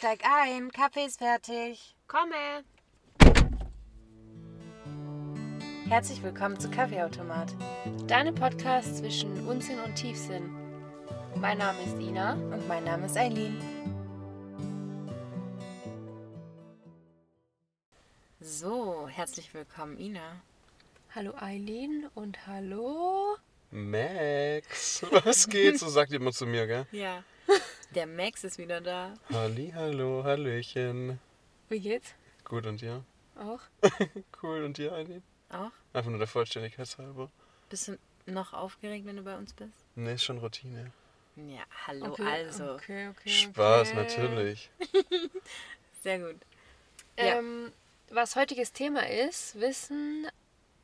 Steig ein, Kaffee ist fertig. Komme! Herzlich willkommen zu Kaffeeautomat. Deine Podcast zwischen Unsinn und Tiefsinn. Mein Name ist Ina. Und mein Name ist Eileen. So, herzlich willkommen, Ina. Hallo Eileen und hallo. Max, was geht? So sagt jemand zu mir, gell? Ja. Der Max ist wieder da. Halli, hallo, hallöchen. Wie geht's? Gut und dir? Auch? Cool und dir, Eileen? Auch? Einfach nur der Vollständigkeit halber. Bist du noch aufgeregt, wenn du bei uns bist? Nee, ist schon Routine. Ja, hallo, Okay, also. Okay, okay. Spaß, okay. natürlich. Sehr gut. Ja. Ähm, was heutiges Thema ist, wissen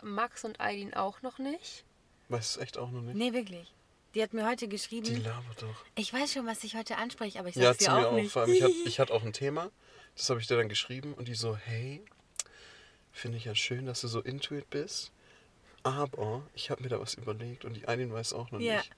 Max und Eileen auch noch nicht. Weiß es echt auch noch nicht. Nee, wirklich. Die hat mir heute Die geschrieben. labert doch. Ich weiß schon, was ich heute anspreche, aber ich Ja, sag's zu dir auch auch. nicht. Vor allem, ich hatte ich hatte auch ein Thema. Das habe ich dir dann geschrieben. Und die so, hey, finde ich ja schön, dass du so intuit bist. Aber ich habe mir da was überlegt und die Eileen weiß auch noch Ja, nicht.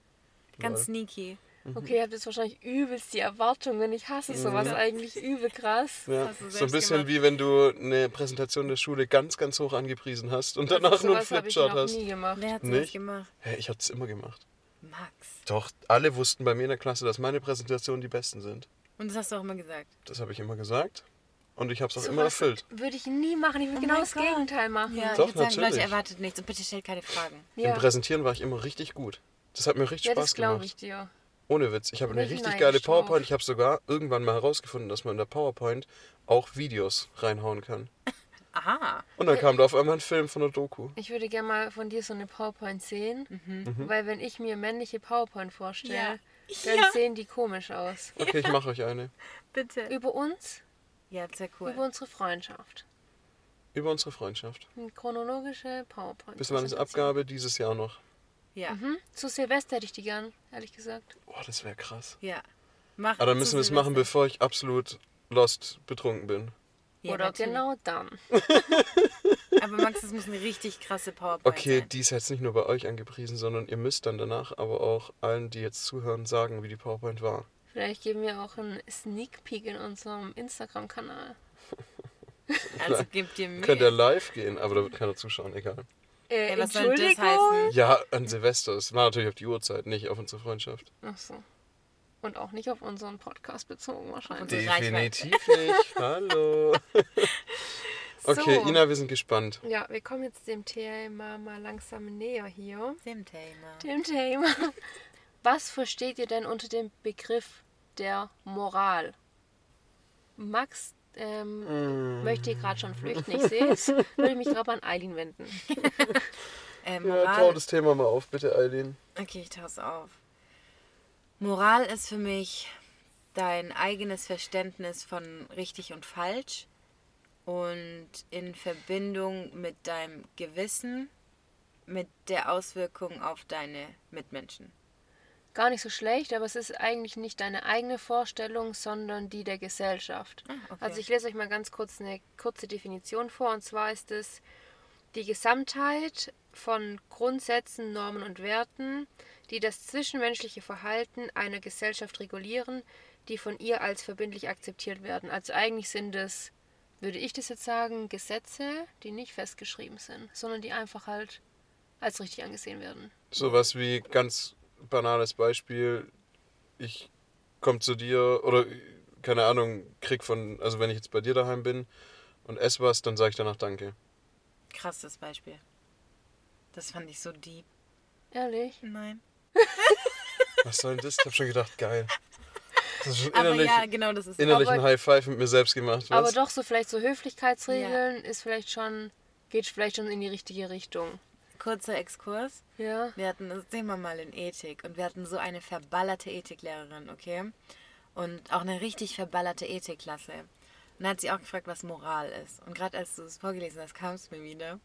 Ganz Lol. sneaky. Mhm. Okay, ihr habt jetzt wahrscheinlich übelst die Erwartungen. Ich hasse sowas Ja. eigentlich übel krass. Ja, so ein bisschen gemacht. wie wenn du eine Präsentation der Schule ganz, ganz hoch angepriesen hast und Also danach nur einen habe Flipchart noch hast. nie gemacht. Wer hat Nicht? gemacht? Hä, ich hab's immer gemacht. Max. Doch, alle wussten bei mir in der Klasse, dass meine Präsentationen die besten sind. Und das hast du auch immer gesagt. Das habe ich immer gesagt und ich habe es auch Sowas immer erfüllt. Würde ich nie machen. Ich würde Oh genau das Gott. Gegenteil machen. Ja, Doch, ich würde sagen, Leute, erwartet nichts und bitte stellt keine Fragen. Ja. Im Präsentieren war ich immer richtig gut. Das hat mir richtig Ja, Spaß das glaube gemacht. ich dir. Ohne Witz. Ich habe eine richtig geile drauf. PowerPoint. Ich habe sogar irgendwann mal herausgefunden, dass man in der PowerPoint auch Videos reinhauen kann. Aha. Und dann kam da auf einmal ein Film von der Doku. Ich würde gerne mal von dir so eine PowerPoint sehen, Mhm. weil wenn ich mir männliche PowerPoint vorstelle, Ja. dann Ja. sehen die komisch aus. Okay, ich mache euch eine. Bitte. Über uns, Ja, sehr cool. über unsere Freundschaft. Über unsere Freundschaft. Eine chronologische PowerPoint. Bis wann ist Abgabe? Dieses Jahr noch. Ja. Mhm. Zu Silvester hätte ich die gern, ehrlich gesagt. Boah, das wäre krass. Ja. Mach Aber dann müssen wir es machen, bevor ich absolut lost betrunken bin. Ja, Oder natürlich. genau dann. Aber Max, das muss eine richtig krasse PowerPoint Okay, sein. die ist jetzt nicht nur bei euch angepriesen, sondern ihr müsst dann danach aber auch allen, die jetzt zuhören, sagen, wie die PowerPoint war. Vielleicht geben wir auch einen Sneak Peek in unserem Instagram-Kanal. Also gib dir Mühe. Könnt ihr live gehen, aber da wird keiner zuschauen, egal. Äh, Ey, was soll das Entschuldigung. heißen? Ja, an Silvester. Es war natürlich auf die Uhrzeit, nicht auf unsere Freundschaft. Ach so. Und auch nicht auf unseren Podcast bezogen wahrscheinlich. Definitiv nicht. Hallo. Okay, So. Ina, wir sind gespannt. Ja, wir kommen jetzt dem Thema mal langsam näher hier. Dem Thema. Dem Thema. Was versteht ihr denn unter dem Begriff der Moral? Max ähm, möchte hier gerade schon flüchten, ich sehe es. Würde mich gerade an Eileen wenden. Äh, Ja, tau das Thema mal auf, bitte, Eileen. Okay, ich tau's auf. Moral ist für mich dein eigenes Verständnis von richtig und falsch und in Verbindung mit deinem Gewissen, mit der Auswirkung auf deine Mitmenschen. Gar nicht so schlecht, aber es ist eigentlich nicht deine eigene Vorstellung, sondern die der Gesellschaft. Ah, okay. Also ich lese euch mal ganz kurz eine kurze Definition vor. Und zwar ist es die Gesamtheit von Grundsätzen, Normen und Werten, die das zwischenmenschliche Verhalten einer Gesellschaft regulieren, die von ihr als verbindlich akzeptiert werden. Also eigentlich sind es, würde ich das jetzt sagen, Gesetze, die nicht festgeschrieben sind, sondern die einfach halt als richtig angesehen werden. Sowas wie ganz banales Beispiel. Ich komme zu dir oder keine Ahnung, krieg von, also wenn ich jetzt bei dir daheim bin und esse was, dann sage ich danach Danke. Krasses Beispiel. Das fand ich so deep. Ehrlich? Nein. Was soll denn das? Ich hab schon gedacht, geil. Das ist schon Aber innerlich, ja, genau, das ist innerlich Aber- ein High Five mit mir selbst gemacht. Was? Aber doch, so vielleicht so Höflichkeitsregeln ist vielleicht schon, geht vielleicht schon in die richtige Richtung. kurzer Exkurs. Ja. Wir hatten das Thema mal in Ethik und wir hatten so eine verballerte Ethiklehrerin, okay? Und auch eine richtig verballerte Ethikklasse. Und dann hat sie auch gefragt, was Moral ist. Und gerade als du es vorgelesen hast, kam es mir wieder.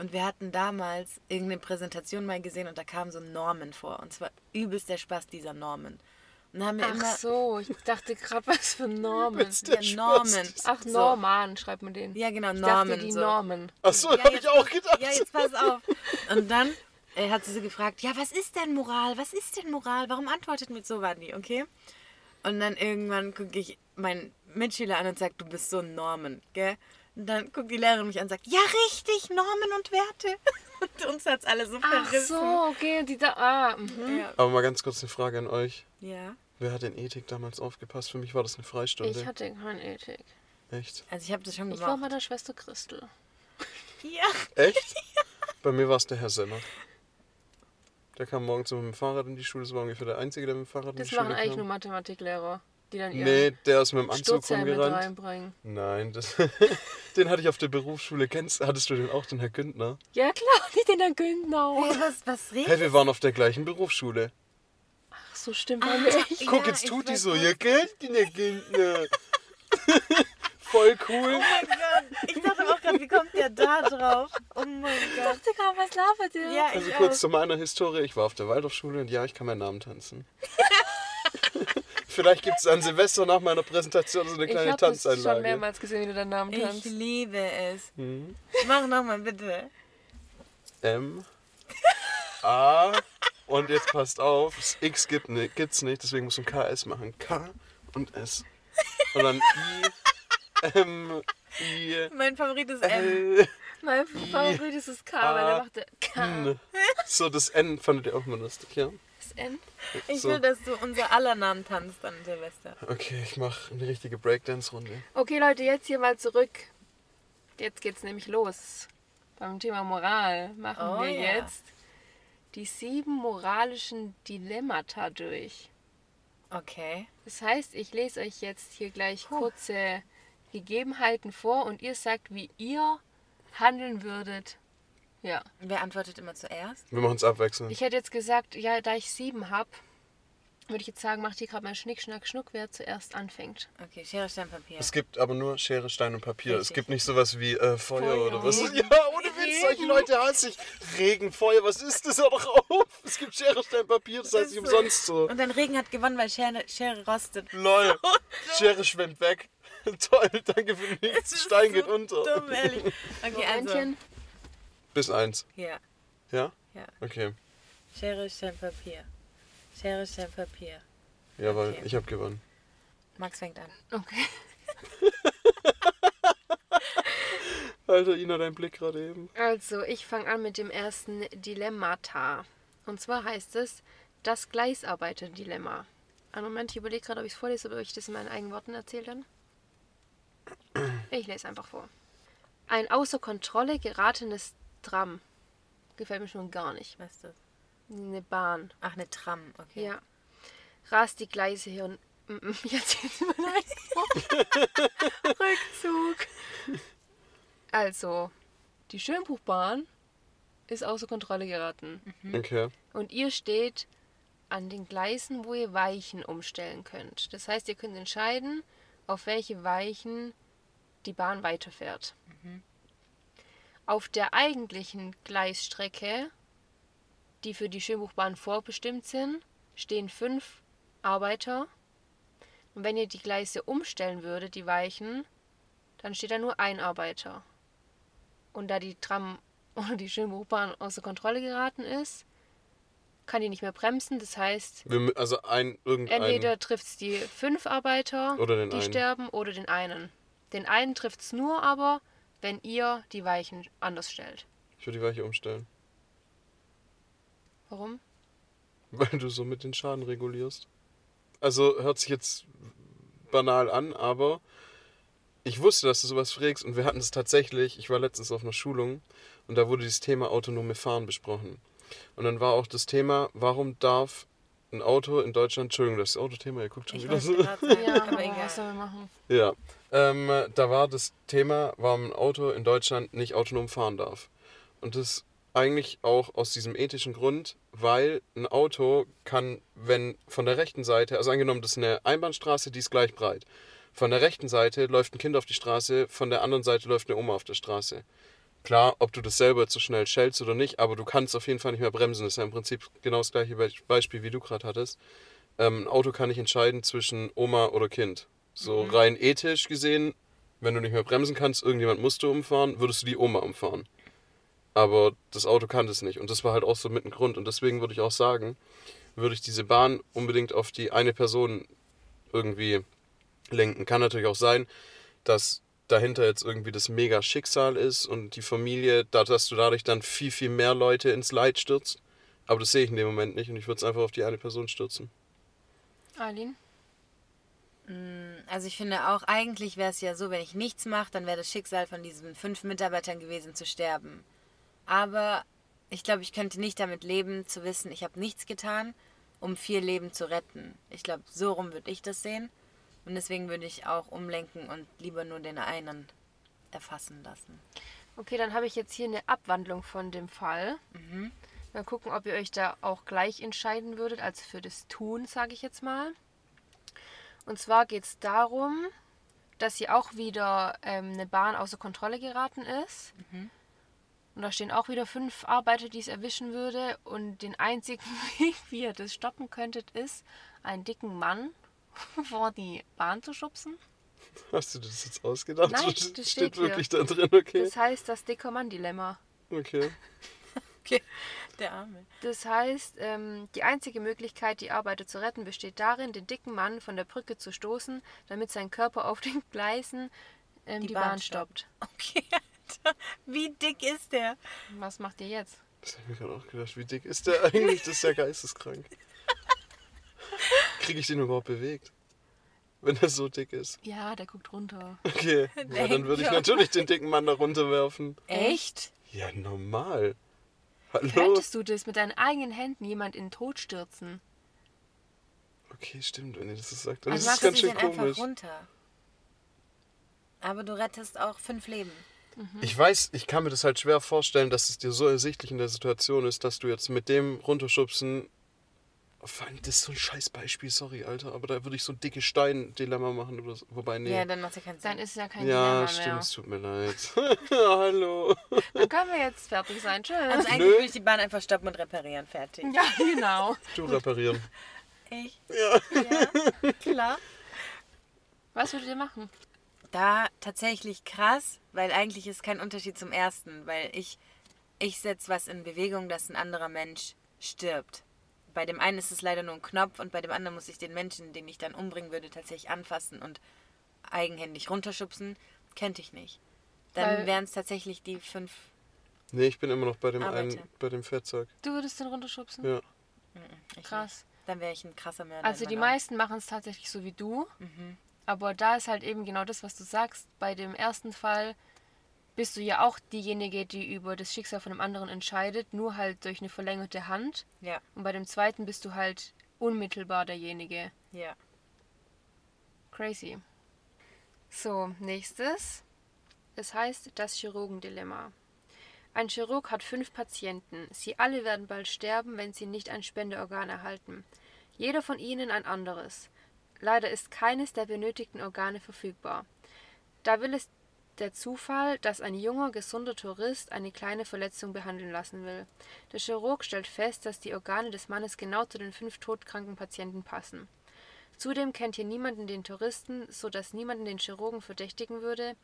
Und wir hatten damals irgendeine Präsentation mal gesehen und da kamen so Normen vor. Und zwar übelst der Spaß dieser Normen. Und dann haben wir Ach immer. so, ich dachte gerade, was für der Ja, Normen. Spaß. Ach, So. Norman, schreibt man den. Ja, genau, ich Normen. dachte, die so. Normen. Achso, Ja, hab ich auch gedacht. Ja, jetzt pass auf. Und dann äh, hat sie so gefragt, ja, was ist denn Moral? Was ist denn Moral? Warum antwortet mit so die, okay? Und dann irgendwann gucke ich meinen Mitschüler an und sagt, du bist so ein Norman, gell? Und dann guckt die Lehrerin mich an und sagt, ja richtig, Normen und Werte. Und uns hat's alle so Ach verrissen. so, okay. Die da. Ah, mhm. Ja. Aber mal ganz kurz eine Frage an euch. ja. Wer hat in Ethik damals aufgepasst? Für mich war das eine Freistunde. Ich hatte keine Ethik. Echt? Also ich habe das schon Ich war gemacht. bei der Schwester Christel. ja. Echt? Bei mir war es der Herr Senner. Der kam morgens mit dem Fahrrad in die Schule. Das war ungefähr der Einzige, der mit dem Fahrrad in Das die Schule machen eigentlich nur kam. Mathematiklehrer, die dann Nee, der ist mit dem Anzug Sturzhelm mit rumgerannt. reinbringen. Nein, das, den hatte ich auf der Berufsschule. Kennst, hattest du den auch, den Herr Güntner? Ja klar, nicht in der Güntnau. Hey, was, was redest Hey, wir waren auf der gleichen Berufsschule. Ach so, stimmt mir. echt. Guck, Ja, jetzt ich tut die so. Ihr kennt den Herr Güntner. Voll cool. Oh mein Gott. Ich dachte auch gerade, wie kommt der da drauf? Oh mein Ich Gott. dachte gerade, was labert ihr? Ja, Also ich kurz auch. zu meiner Historie. Ich war auf der Waldorfschule und ja, ich kann meinen Namen tanzen. Vielleicht gibt es an Silvester nach meiner Präsentation so eine ich kleine habe das schon Tanzeinlage. mehrmals gesehen, wie du deinen Namen Ich tanzt. liebe es. Mhm. Mach nochmal bitte. M A und jetzt passt auf, das X gibt ni- gibt's nicht, deswegen muss ein KS machen. K und S. Und dann I M I Mein Favorit ist M. L Mein Favorit ist das K, weil er machte K. N. So, das N fandet ihr auch mal lustig, ja? Das N. Ich So. will, dass du unser aller Namen tanzt an Silvester. Okay, ich mache eine richtige Breakdance-Runde. Okay, Leute, jetzt hier mal zurück. Jetzt geht's nämlich los. Beim Thema Moral machen Oh wir ja. jetzt die sieben moralischen Dilemmata durch. Okay. Das heißt, ich lese euch jetzt hier gleich kurze Gegebenheiten vor und ihr sagt, wie ihr handeln würdet. Ja. Wer antwortet immer zuerst? Wir machen es abwechselnd. Ich hätte jetzt gesagt, ja, da ich sieben habe, würde ich jetzt sagen, macht ihr gerade mal Schnick, Schnack, Schnuck, wer zuerst anfängt. Okay, Schere, Stein, Papier. Es gibt aber nur Schere, Stein und Papier. Es Richtig. gibt nicht sowas wie äh, Feuer, Feuer. oder was. Ja, ohne Witz, solche Leute hasse ich. Regen, Feuer, was ist das? Hör doch auf. Es gibt Schere, Stein, Papier, das heißt nicht umsonst so. Und dann Regen hat gewonnen, weil Schere, Schere rostet. Lol. Schere schwimmt weg. Toll, danke für Es nichts. Stein so geht unter. Dumm, ehrlich. Okay, also. Momentchen. Bis eins. Ja, Ja? ja. Okay. Schere, Stein, Papier. Schere, Stein, Papier. Jawohl, Okay. ich habe gewonnen. Max fängt an. Okay. Alter, Ina, dein Blick gerade eben. Also, ich fange an mit dem ersten Dilemmata. Und zwar heißt es das Gleisarbeiter-Dilemma. Einen Moment, ich überlege gerade, ob ich es vorlese oder ob ich das in meinen eigenen Worten erzähle dann. Ich lese einfach vor. Ein außer Kontrolle geratenes Tram. Gefällt mir schon gar nicht. Was ist das? Eine Bahn. Ach, eine Tram, okay. Ja. Rast die Gleise hin. Mm, mm, Jetzt mein eigenes Rückzug. Also, die Schönbuchbahn ist außer Kontrolle geraten. Okay. Und ihr steht an den Gleisen, wo ihr Weichen umstellen könnt. Das heißt, ihr könnt entscheiden, auf welche Weichen die Bahn weiterfährt. Auf der eigentlichen Gleisstrecke, die für die Schönbuchbahn vorbestimmt sind, stehen fünf Arbeiter. Und wenn ihr die Gleise umstellen würdet, die Weichen, dann steht da nur ein Arbeiter. Und da die Tram oder die Schönbuchbahn außer Kontrolle geraten ist, kann die nicht mehr bremsen. Das heißt, Wir, also ein, entweder trifft es die fünf Arbeiter, die einen. sterben, oder den einen. Den einen trifft es nur aber, wenn ihr die Weichen anders stellt. Ich würde die Weiche umstellen. Warum? Weil du so mit den Schaden regulierst. Also hört sich jetzt banal an, aber ich wusste, dass du sowas frägst und wir hatten es tatsächlich. Ich war letztens auf einer Schulung und da wurde dieses Thema autonome Fahren besprochen. Und dann war auch das Thema, warum darf ein Auto in Deutschland, Entschuldigung, das Autothema, ihr guckt schon Ich wieder so. Ja, aber egal. was man machen? Ja, ähm, da war das Thema, warum ein Auto in Deutschland nicht autonom fahren darf. Und das eigentlich auch aus diesem ethischen Grund, weil ein Auto kann, wenn von der rechten Seite, also angenommen, das ist eine Einbahnstraße, die ist gleich breit. Von der rechten Seite läuft ein Kind auf die Straße, von der anderen Seite läuft eine Oma auf der Straße. Klar, ob du das selber zu schnell schellst oder nicht, aber du kannst auf jeden Fall nicht mehr bremsen. Das ist ja im Prinzip genau das gleiche Be- Beispiel, wie du gerade hattest. Ähm, ein Auto kann nicht entscheiden zwischen Oma oder Kind. So rein ethisch gesehen, wenn du nicht mehr bremsen kannst, irgendjemand musste umfahren, würdest du die Oma umfahren. Aber das Auto kann das nicht. Und das war halt auch so mit ein Grund. Und deswegen würde ich auch sagen, würde ich diese Bahn unbedingt auf die eine Person irgendwie lenken. Kann natürlich auch sein, dass dahinter jetzt irgendwie das mega Schicksal ist und die Familie, da- dass du dadurch dann viel, viel mehr Leute ins Leid stürzt. Aber das sehe ich in dem Moment nicht und ich würde es einfach auf die eine Person stürzen. Eileen? Also ich finde auch, eigentlich wäre es ja so, wenn ich nichts mache, dann wäre das Schicksal von diesen fünf Mitarbeitern gewesen zu sterben. Aber ich glaube, ich könnte nicht damit leben, zu wissen, ich habe nichts getan, um vier Leben zu retten. Ich glaube, so rum würde ich das sehen. Und deswegen würde ich auch umlenken und lieber nur den einen erfassen lassen. Okay, dann habe ich jetzt hier eine Abwandlung von dem Fall. Mal gucken, ob ihr euch da auch gleich entscheiden würdet, als für das Tun, sage ich jetzt mal. Und zwar geht es darum, dass hier auch wieder ähm, eine Bahn außer Kontrolle geraten ist. Und da stehen auch wieder fünf Arbeiter, die es erwischen würde. Und den einzigen Weg, wie ihr das stoppen könntet, ist, einen dicken Mann vor die Bahn zu schubsen. Hast du das jetzt ausgedacht? Nein, das steht, steht hier. wirklich da drin, okay. Das heißt das dicker Mann-Dilemma. Okay. Okay, der Arme. Das heißt, ähm, die einzige Möglichkeit, die Arbeiter zu retten, besteht darin, den dicken Mann von der Brücke zu stoßen, damit sein Körper auf den Gleisen ähm, die, Bahn, stoppt. Okay, Alter. Wie dick ist der? Was macht ihr jetzt? Das habe ich mir gerade auch gedacht. Wie dick ist der eigentlich? Das ist ja geisteskrank. Kriege ich den überhaupt bewegt? Wenn er so dick ist. Ja, der guckt runter. Okay. Ja, dann würde ich natürlich den dicken Mann da runterwerfen. Echt? Ja, normal. Hallo? Könntest du das mit deinen eigenen Händen jemand in den Tod stürzen? Okay, stimmt, wenn ihr das so sagt. Dann Also ist es du ganz schön dann einfach komisch. runter. Aber du rettest auch fünf Leben. Ich weiß, ich kann mir das halt schwer vorstellen, dass es dir so ersichtlich in der Situation ist, dass du jetzt mit dem runterschubsen. Vor allem, das ist so ein scheiß Beispiel, sorry, Alter, aber da würde ich so ein dicke Stein-Dilemma machen oder so. Wobei, nee. Ja, dann macht ja keinen Sinn. Dann ist es ja kein Ja, Dilemma stimmt, mehr. es tut mir leid. Hallo. Dann können wir jetzt fertig sein. Tschüss. also eigentlich Nö. würde ich die Bahn einfach stoppen und reparieren. Fertig. ja, genau. Du reparieren. Ich? Ja. Ja, klar. Was würdet ihr machen? Da tatsächlich krass, weil eigentlich ist kein Unterschied zum ersten, weil ich, ich setze was in Bewegung, dass ein anderer Mensch stirbt. Bei dem einen ist es leider nur ein Knopf und bei dem anderen muss ich den Menschen, den ich dann umbringen würde, tatsächlich anfassen und eigenhändig runterschubsen. Könnte ich nicht. Dann wären es tatsächlich die fünf. Nee, ich bin immer noch bei dem Arbeiter. einen, bei dem Fettsack. Du würdest den runterschubsen? Ja. Ich Krass. Nicht. Dann wäre ich ein krasser Mörder. Also die meisten machen es tatsächlich so wie du. Mhm. Aber da ist halt eben genau das, was du sagst. Bei dem ersten Fall bist du ja auch diejenige, die über das Schicksal von dem anderen entscheidet, nur halt durch eine verlängerte Hand. Ja, Und bei dem zweiten bist du halt unmittelbar derjenige. ja. Crazy. So, nächstes. Es heißt das Chirurgendilemma. Ein Chirurg hat fünf Patienten. Sie alle werden bald sterben, wenn sie nicht ein Spendeorgan erhalten. Jeder von ihnen ein anderes. Leider ist keines der benötigten Organe verfügbar. Da will es der Zufall, dass ein junger, gesunder Tourist eine kleine Verletzung behandeln lassen will. Der Chirurg stellt fest, dass die Organe des Mannes genau zu den fünf todkranken Patienten passen. Zudem kennt hier niemanden den Touristen, so dass niemanden den Chirurgen verdächtigen würde,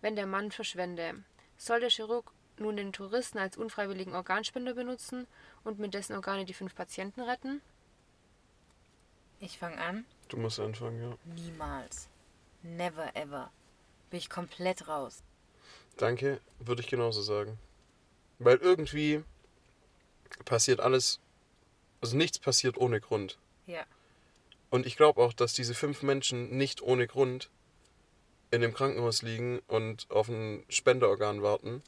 wenn der Mann verschwende. Soll der Chirurg nun den Touristen als unfreiwilligen Organspender benutzen und mit dessen Organe die fünf Patienten retten? Ich fange an. Du musst anfangen, ja. Niemals. Never ever. Bin ich komplett raus. Danke, würde ich genauso sagen. Weil irgendwie passiert alles, also nichts passiert ohne Grund. Ja. Und ich glaube auch, dass diese fünf Menschen nicht ohne Grund in dem Krankenhaus liegen und auf ein Spenderorgan warten.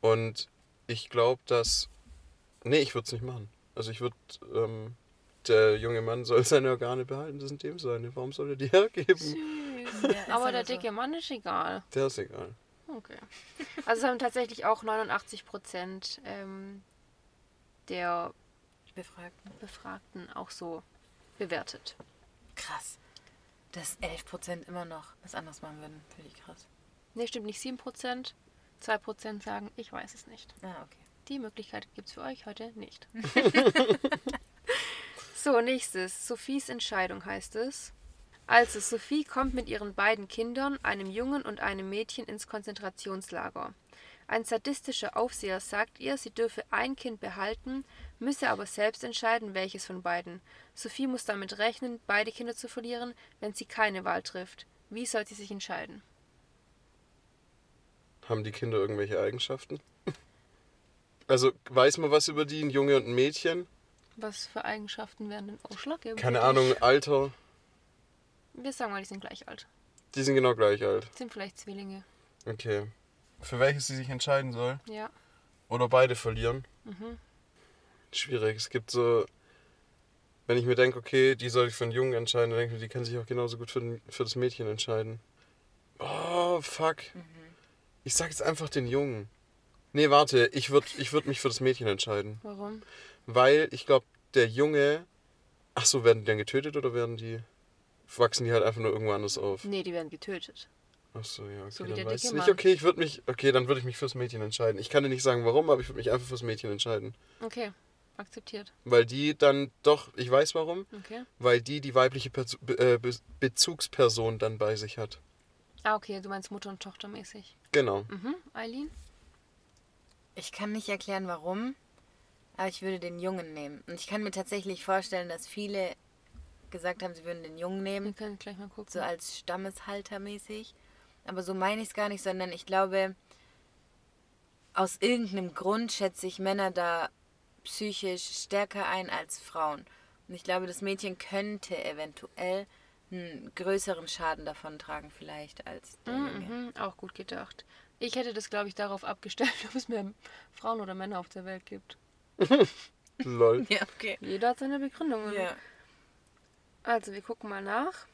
Und ich glaube, dass. Nee, ich würde es nicht machen. Also ich würde. Ähm, der junge Mann soll seine Organe behalten, das sind dem seine. Warum soll er die hergeben? Süß. Ja, Aber aber der so. dicke Mann ist egal. Der ist egal. Okay. Also es haben tatsächlich auch 89 Prozent ähm, der Befragten. Befragten auch so bewertet. Krass. Dass 11% immer noch was anderes machen würden. Finde ich krass. Ne, stimmt nicht 7 Prozent. 2 Prozent sagen, ich weiß es nicht. Ah, okay. Die Möglichkeit gibt es für euch heute nicht. so, nächstes. Sophies Entscheidung heißt es. Also, Sophie kommt mit ihren beiden Kindern, einem Jungen und einem Mädchen, ins Konzentrationslager. Ein sadistischer Aufseher sagt ihr, sie dürfe ein Kind behalten, müsse aber selbst entscheiden, welches von beiden. Sophie muss damit rechnen, beide Kinder zu verlieren, wenn sie keine Wahl trifft. Wie soll sie sich entscheiden? Haben die Kinder irgendwelche Eigenschaften? Also weiß man was über die, ein Junge und ein Mädchen? Was für Eigenschaften wären denn ausschlaggebend? Keine? Ahnung, Alter. Wir sagen mal, die sind gleich alt. Die sind genau gleich alt. Sind vielleicht Zwillinge. Okay. Für welches sie sich entscheiden soll? Ja. Oder beide verlieren? Mhm. Schwierig. Es gibt so. Wenn ich mir denke, okay, die soll ich für einen Jungen entscheiden, dann denke ich mir, die kann sich auch genauso gut für, für das Mädchen entscheiden. Oh, fuck. Ich sag jetzt einfach den Jungen. Nee, warte, ich würde ich würd mich für das Mädchen entscheiden. Warum? Weil ich glaube, der Junge. Ach so, werden die dann getötet oder werden die. Wachsen die halt einfach nur irgendwo anders auf? Nee, die werden getötet. Ach so, ja, okay, So dann weiß ich nicht. Okay, ich würde mich. Okay, dann würde ich mich fürs Mädchen entscheiden. Ich kann dir nicht sagen, warum, aber ich würde mich einfach fürs Mädchen entscheiden. Okay, akzeptiert. Weil die dann doch. Ich weiß warum. Okay. Weil die die weibliche Perso Be äh, Be Bezugsperson dann bei sich hat. Ah, okay, du meinst Mutter und Tochter mäßig. Genau. Mhm, Eileen? Ich kann nicht erklären, warum, aber ich würde den Jungen nehmen. Und ich kann mir tatsächlich vorstellen, dass viele gesagt haben, sie würden den Jungen Wir nehmen, können gleich mal gucken. so als Stammeshalter mäßig. Aber so meine ich es gar nicht, sondern ich glaube, aus irgendeinem Grund schätze ich Männer da psychisch stärker ein als Frauen. Und ich glaube, das Mädchen könnte eventuell einen größeren Schaden davon tragen, vielleicht als der Junge. Mhm, auch gut gedacht. Ich hätte das, glaube ich, darauf abgestellt, ob es mehr Frauen oder Männer auf der Welt gibt. Lol. Ja, okay. Jeder hat seine Begründungen. Ja. Also, wir gucken mal nach.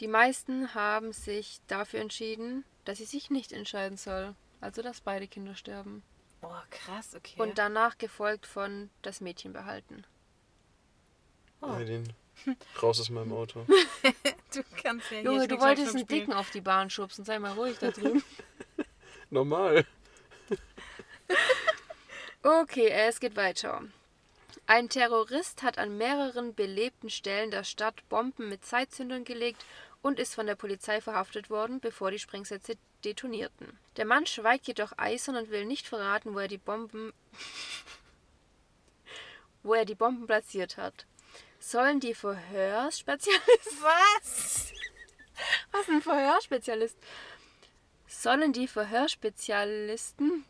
Die meisten haben sich dafür entschieden, dass sie sich nicht entscheiden soll. Also, dass beide Kinder sterben. Oh, krass, okay. Und danach gefolgt von das Mädchen behalten. Oh. Eileen, raus aus meinem Auto. du kannst ja hier Junge, du wolltest einen. Dicken auf die Bahn schubsen. Sei mal ruhig da drüben. Normal. Okay, es geht weiter. Ein Terrorist hat an mehreren belebten Stellen der Stadt Bomben mit Zeitzündern gelegt und ist von der Polizei verhaftet worden, bevor die Sprengsätze detonierten. Der Mann schweigt jedoch eisern und will nicht verraten, wo er die Bomben wo er die Bomben platziert hat. Sollen die Verhörspezialisten Was? Was ein Verhörspezialist? Sollen die Verhörspezialisten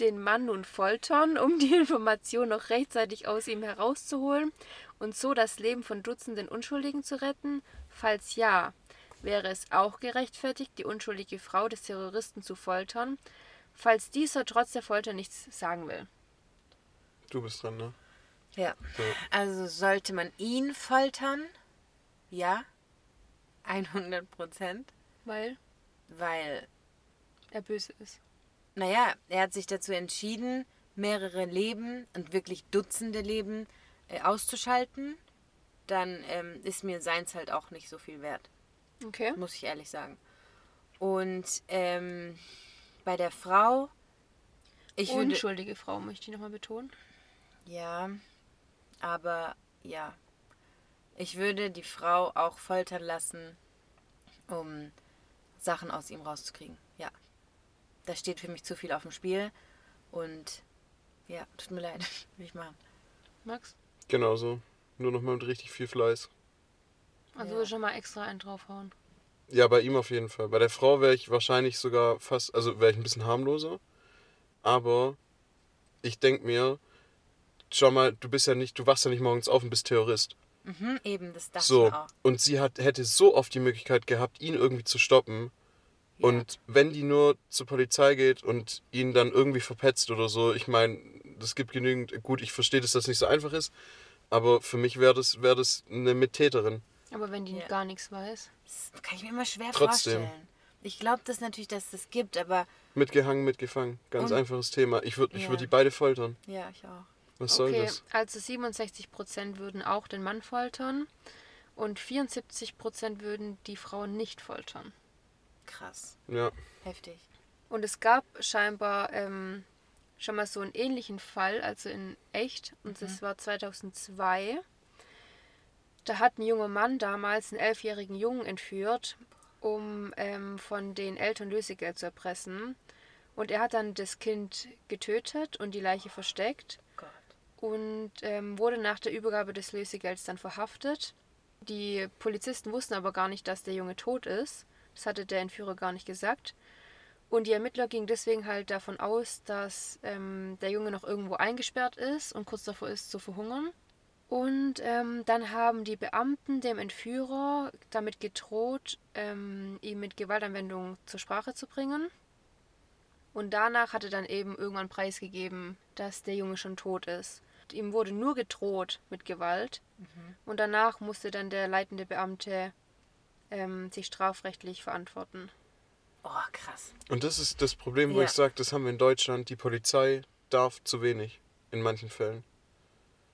den Mann nun foltern, um die Information noch rechtzeitig aus ihm herauszuholen und so das Leben von Dutzenden Unschuldigen zu retten? Falls ja, wäre es auch gerechtfertigt, die unschuldige Frau des Terroristen zu foltern, falls dieser trotz der Folter nichts sagen will. Du bist dran, ne? Ja. So. Also sollte man ihn foltern? Ja. 100 Prozent. Weil Weil, er böse ist. Naja, er hat sich dazu entschieden, mehrere Leben und wirklich Dutzende Leben äh, auszuschalten. Dann ähm, ist mir seins halt auch nicht so viel wert. Okay. muss ich ehrlich sagen. Und ähm, bei der Frau, ich würde, Unschuldige Frau, möchte ich nochmal betonen. ja, aber ja, ich würde die Frau auch foltern lassen, um Sachen aus ihm rauszukriegen. Da steht für mich zu viel auf dem Spiel und ja, tut mir leid, will ich machen. Max? Genau so. Nur noch mal mit richtig viel Fleiß. Also Ja. schon mal extra einen draufhauen. Ja, bei ihm auf jeden Fall. Bei der Frau wäre ich wahrscheinlich sogar fast, also wäre ich ein bisschen harmloser. Aber ich denke mir, schau mal, du bist ja nicht, du wachst ja nicht morgens auf und bist Terrorist. Mhm, eben, das dachte so. ich auch. Und sie hat, hätte so oft die Möglichkeit gehabt, ihn irgendwie zu stoppen. Ja. Und wenn die nur zur Polizei geht und ihn dann irgendwie verpetzt oder so, ich meine, das gibt genügend, gut, ich verstehe, dass das nicht so einfach ist, aber für mich wäre das, wär das eine Mittäterin. Aber wenn die Ja. gar nichts weiß. Das kann ich mir immer schwer Trotzdem. vorstellen. Ich glaube das natürlich, dass es das gibt, aber Mitgehangen, mitgefangen. Ganz Und- einfaches Thema. Ich würde ich Ja. würd die beide foltern. ja, ich auch. Was soll okay, das? also 67% würden auch den Mann foltern und 74% würden die Frau nicht foltern. Krass. Ja. Heftig. Und es gab scheinbar ähm, schon mal so einen ähnlichen Fall, also in echt, und das war 2002. Da hat ein junger Mann damals einen elfjährigen Jungen entführt, um ähm, von den Eltern Lösegeld zu erpressen. Und er hat dann das Kind getötet und die Leiche versteckt. Gott. und ähm, wurde nach der Übergabe des Lösegelds dann verhaftet. Die Polizisten wussten aber gar nicht, dass der Junge tot ist. Das hatte der Entführer gar nicht gesagt. Und die Ermittler gingen deswegen halt davon aus, dass ähm, der Junge noch irgendwo eingesperrt ist und kurz davor ist zu verhungern. Und ähm, dann haben die Beamten dem Entführer damit gedroht, ähm, ihn mit Gewaltanwendung zur Sprache zu bringen. Und danach hat er dann eben irgendwann preisgegeben, dass der Junge schon tot ist. Ihm wurde nur gedroht mit Gewalt. Und danach musste dann der leitende Beamte ähm, sich strafrechtlich verantworten. Oh, krass. Und das ist das Problem, wo Ja. ich sage, das haben wir in Deutschland. Die Polizei darf zu wenig in manchen Fällen.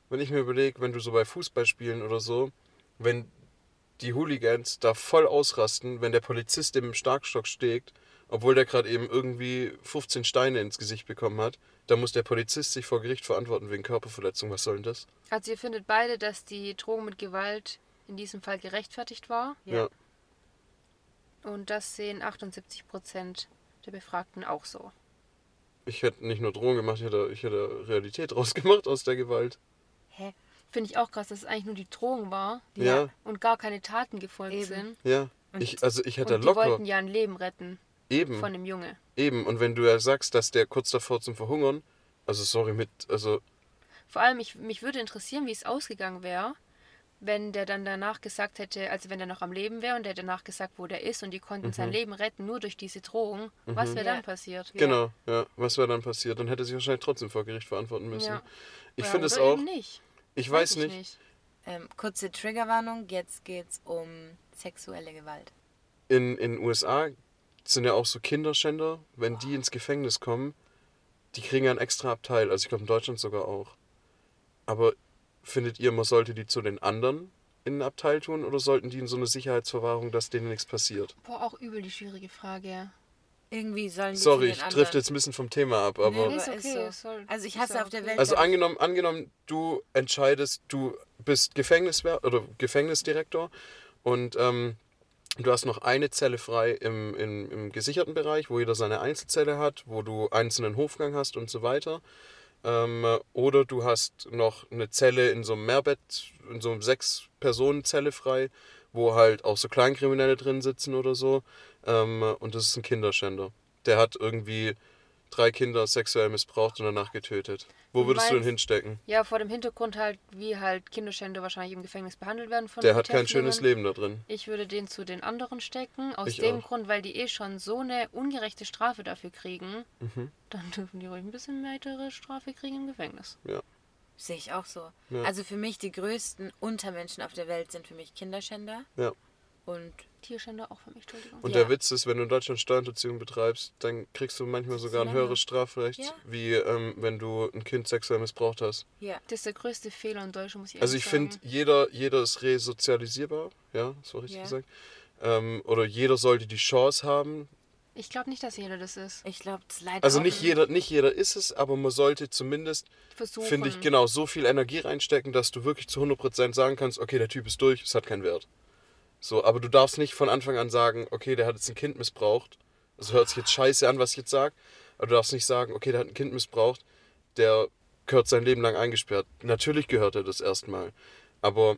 Wenn ich mir überlege, wenn du so bei Fußballspielen oder so, wenn die Hooligans da voll ausrasten, wenn der Polizist dem Starkstock steckt, obwohl der gerade eben irgendwie 15 Steine ins Gesicht bekommen hat, dann muss der Polizist sich vor Gericht verantworten wegen Körperverletzung. Was soll denn das? Also ihr findet beide, dass die Drohung mit Gewalt in diesem Fall gerechtfertigt war. Ja. Ja. Und das sehen 78 Prozent der Befragten auch so. Ich hätte nicht nur Drohung gemacht, ich hätte, ich hätte Realität rausgemacht aus der Gewalt. Hä? Finde ich auch krass, dass es eigentlich nur die Drohung war Ja, und gar keine Taten gefolgt Eben. sind. ja. Und- Ich, also ich hätte Und die locker. wollten ja ein Leben retten Eben. von dem Junge. Eben, und wenn du ja sagst, dass der kurz davor zum Verhungern, also sorry mit, also Vor allem, ich, mich würde interessieren, wie es ausgegangen wäre, wenn der dann danach gesagt hätte, also wenn der noch am Leben wäre und der danach gesagt, wo der ist und die konnten sein Leben retten, nur durch diese Drohung. Was wäre Ja. dann passiert? Genau, ja, was wäre dann passiert? Dann hätte er sich wahrscheinlich trotzdem vor Gericht verantworten müssen. Ja. Ich Ja, finde es auch, eben nicht. ich weiß nicht, Ähm, kurze Triggerwarnung, jetzt geht's um sexuelle Gewalt. in in USA sind ja auch so Kinderschänder, wenn die ins Gefängnis kommen, die kriegen ja einen extra Abteil, also ich glaube in Deutschland sogar auch. Aber findet ihr, man sollte die zu den anderen in einen Abteil tun oder sollten die in so eine Sicherheitsverwahrung, dass denen nichts passiert? Boah, auch übel die schwierige Frage. Irgendwie sollen die Sorry, ich den anderen. jetzt ein bisschen vom Thema ab, aber Nee, ist okay. ist so. Also ich ist hasse ja auf der. Welt- Also Ja. angenommen, angenommen, du entscheidest, du bist Gefängniswär oder Gefängnisdirektor und ähm, du hast noch eine Zelle frei im, im, im gesicherten Bereich, wo jeder seine Einzelzelle hat, wo du einzelnen Hofgang hast und so weiter. Ähm, oder du hast noch eine Zelle in so einem Mehrbett, in so einem Sechs-Personen-Zelle frei, wo halt auch so Kleinkriminelle drin sitzen oder so. Ähm, und das ist ein Kinderschänder. Der hat irgendwie drei Kinder sexuell missbraucht und danach getötet. Wo würdest du ihn hinstecken? Ja, vor dem Hintergrund halt, wie halt Kinderschänder wahrscheinlich im Gefängnis behandelt werden von Der hat kein schönes. Leben da drin. Ich würde den zu den anderen stecken, aus Ich dem auch. Grund, weil die eh schon so eine ungerechte Strafe dafür kriegen. Mhm. Dann dürfen die ruhig ein bisschen weitere Strafe kriegen im Gefängnis. Sehe ich auch so. Ja. Also für mich die größten Untermenschen auf der Welt sind für mich Kinderschänder. Ja. Und Tierschänder auch für mich, Entschuldigung. Und Ja. der Witz ist, wenn du in Deutschland Steuerhinterziehung betreibst, dann kriegst du manchmal sogar ein höheres Strafrecht, Ja. wie ähm, wenn du ein Kind sexuell missbraucht hast. ja, Das ist der größte Fehler in Deutschland, muss ich Also ehrlich ich sagen. finde, jeder, jeder ist resozialisierbar, ja, das war richtig Ja. gesagt. Ähm, oder jeder sollte die Chance haben. Ich glaube nicht, dass jeder das ist. ich glaube, das leider Also nicht jeder, nicht jeder ist es, aber man sollte zumindest, Versuchen. finde ich, genau so viel Energie reinstecken, dass du wirklich zu 100% sagen kannst, okay, der Typ ist durch, es hat keinen Wert. So, aber du darfst nicht von Anfang an sagen, okay, der hat jetzt ein Kind missbraucht. Das hört sich jetzt scheiße an, was ich jetzt sage. Aber du darfst nicht sagen, okay, der hat ein Kind missbraucht, der gehört sein Leben lang eingesperrt. Natürlich gehört er das erstmal. Aber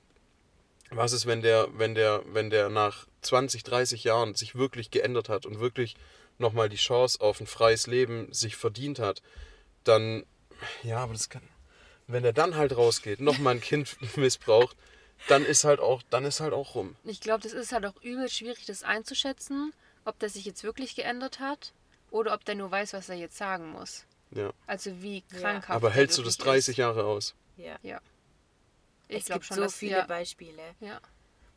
was ist, wenn der, wenn der, wenn der nach 20, 30 Jahren sich wirklich geändert hat und wirklich nochmal die Chance auf ein freies Leben sich verdient hat, dann, ja, aber das kann, wenn er dann halt rausgeht, nochmal ein Kind missbraucht, dann ist halt auch, dann ist halt auch rum. Ich glaube, das ist halt auch übel schwierig, das einzuschätzen, ob der sich jetzt wirklich geändert hat oder ob der nur weiß, was er jetzt sagen muss. Ja. Also wie Ja. krankhaft. Aber der hältst du das wirklich 30 ist. Jahre aus? Ja. Ja. Ich es glaube gibt schon, so dass viele ja, Beispiele. ja.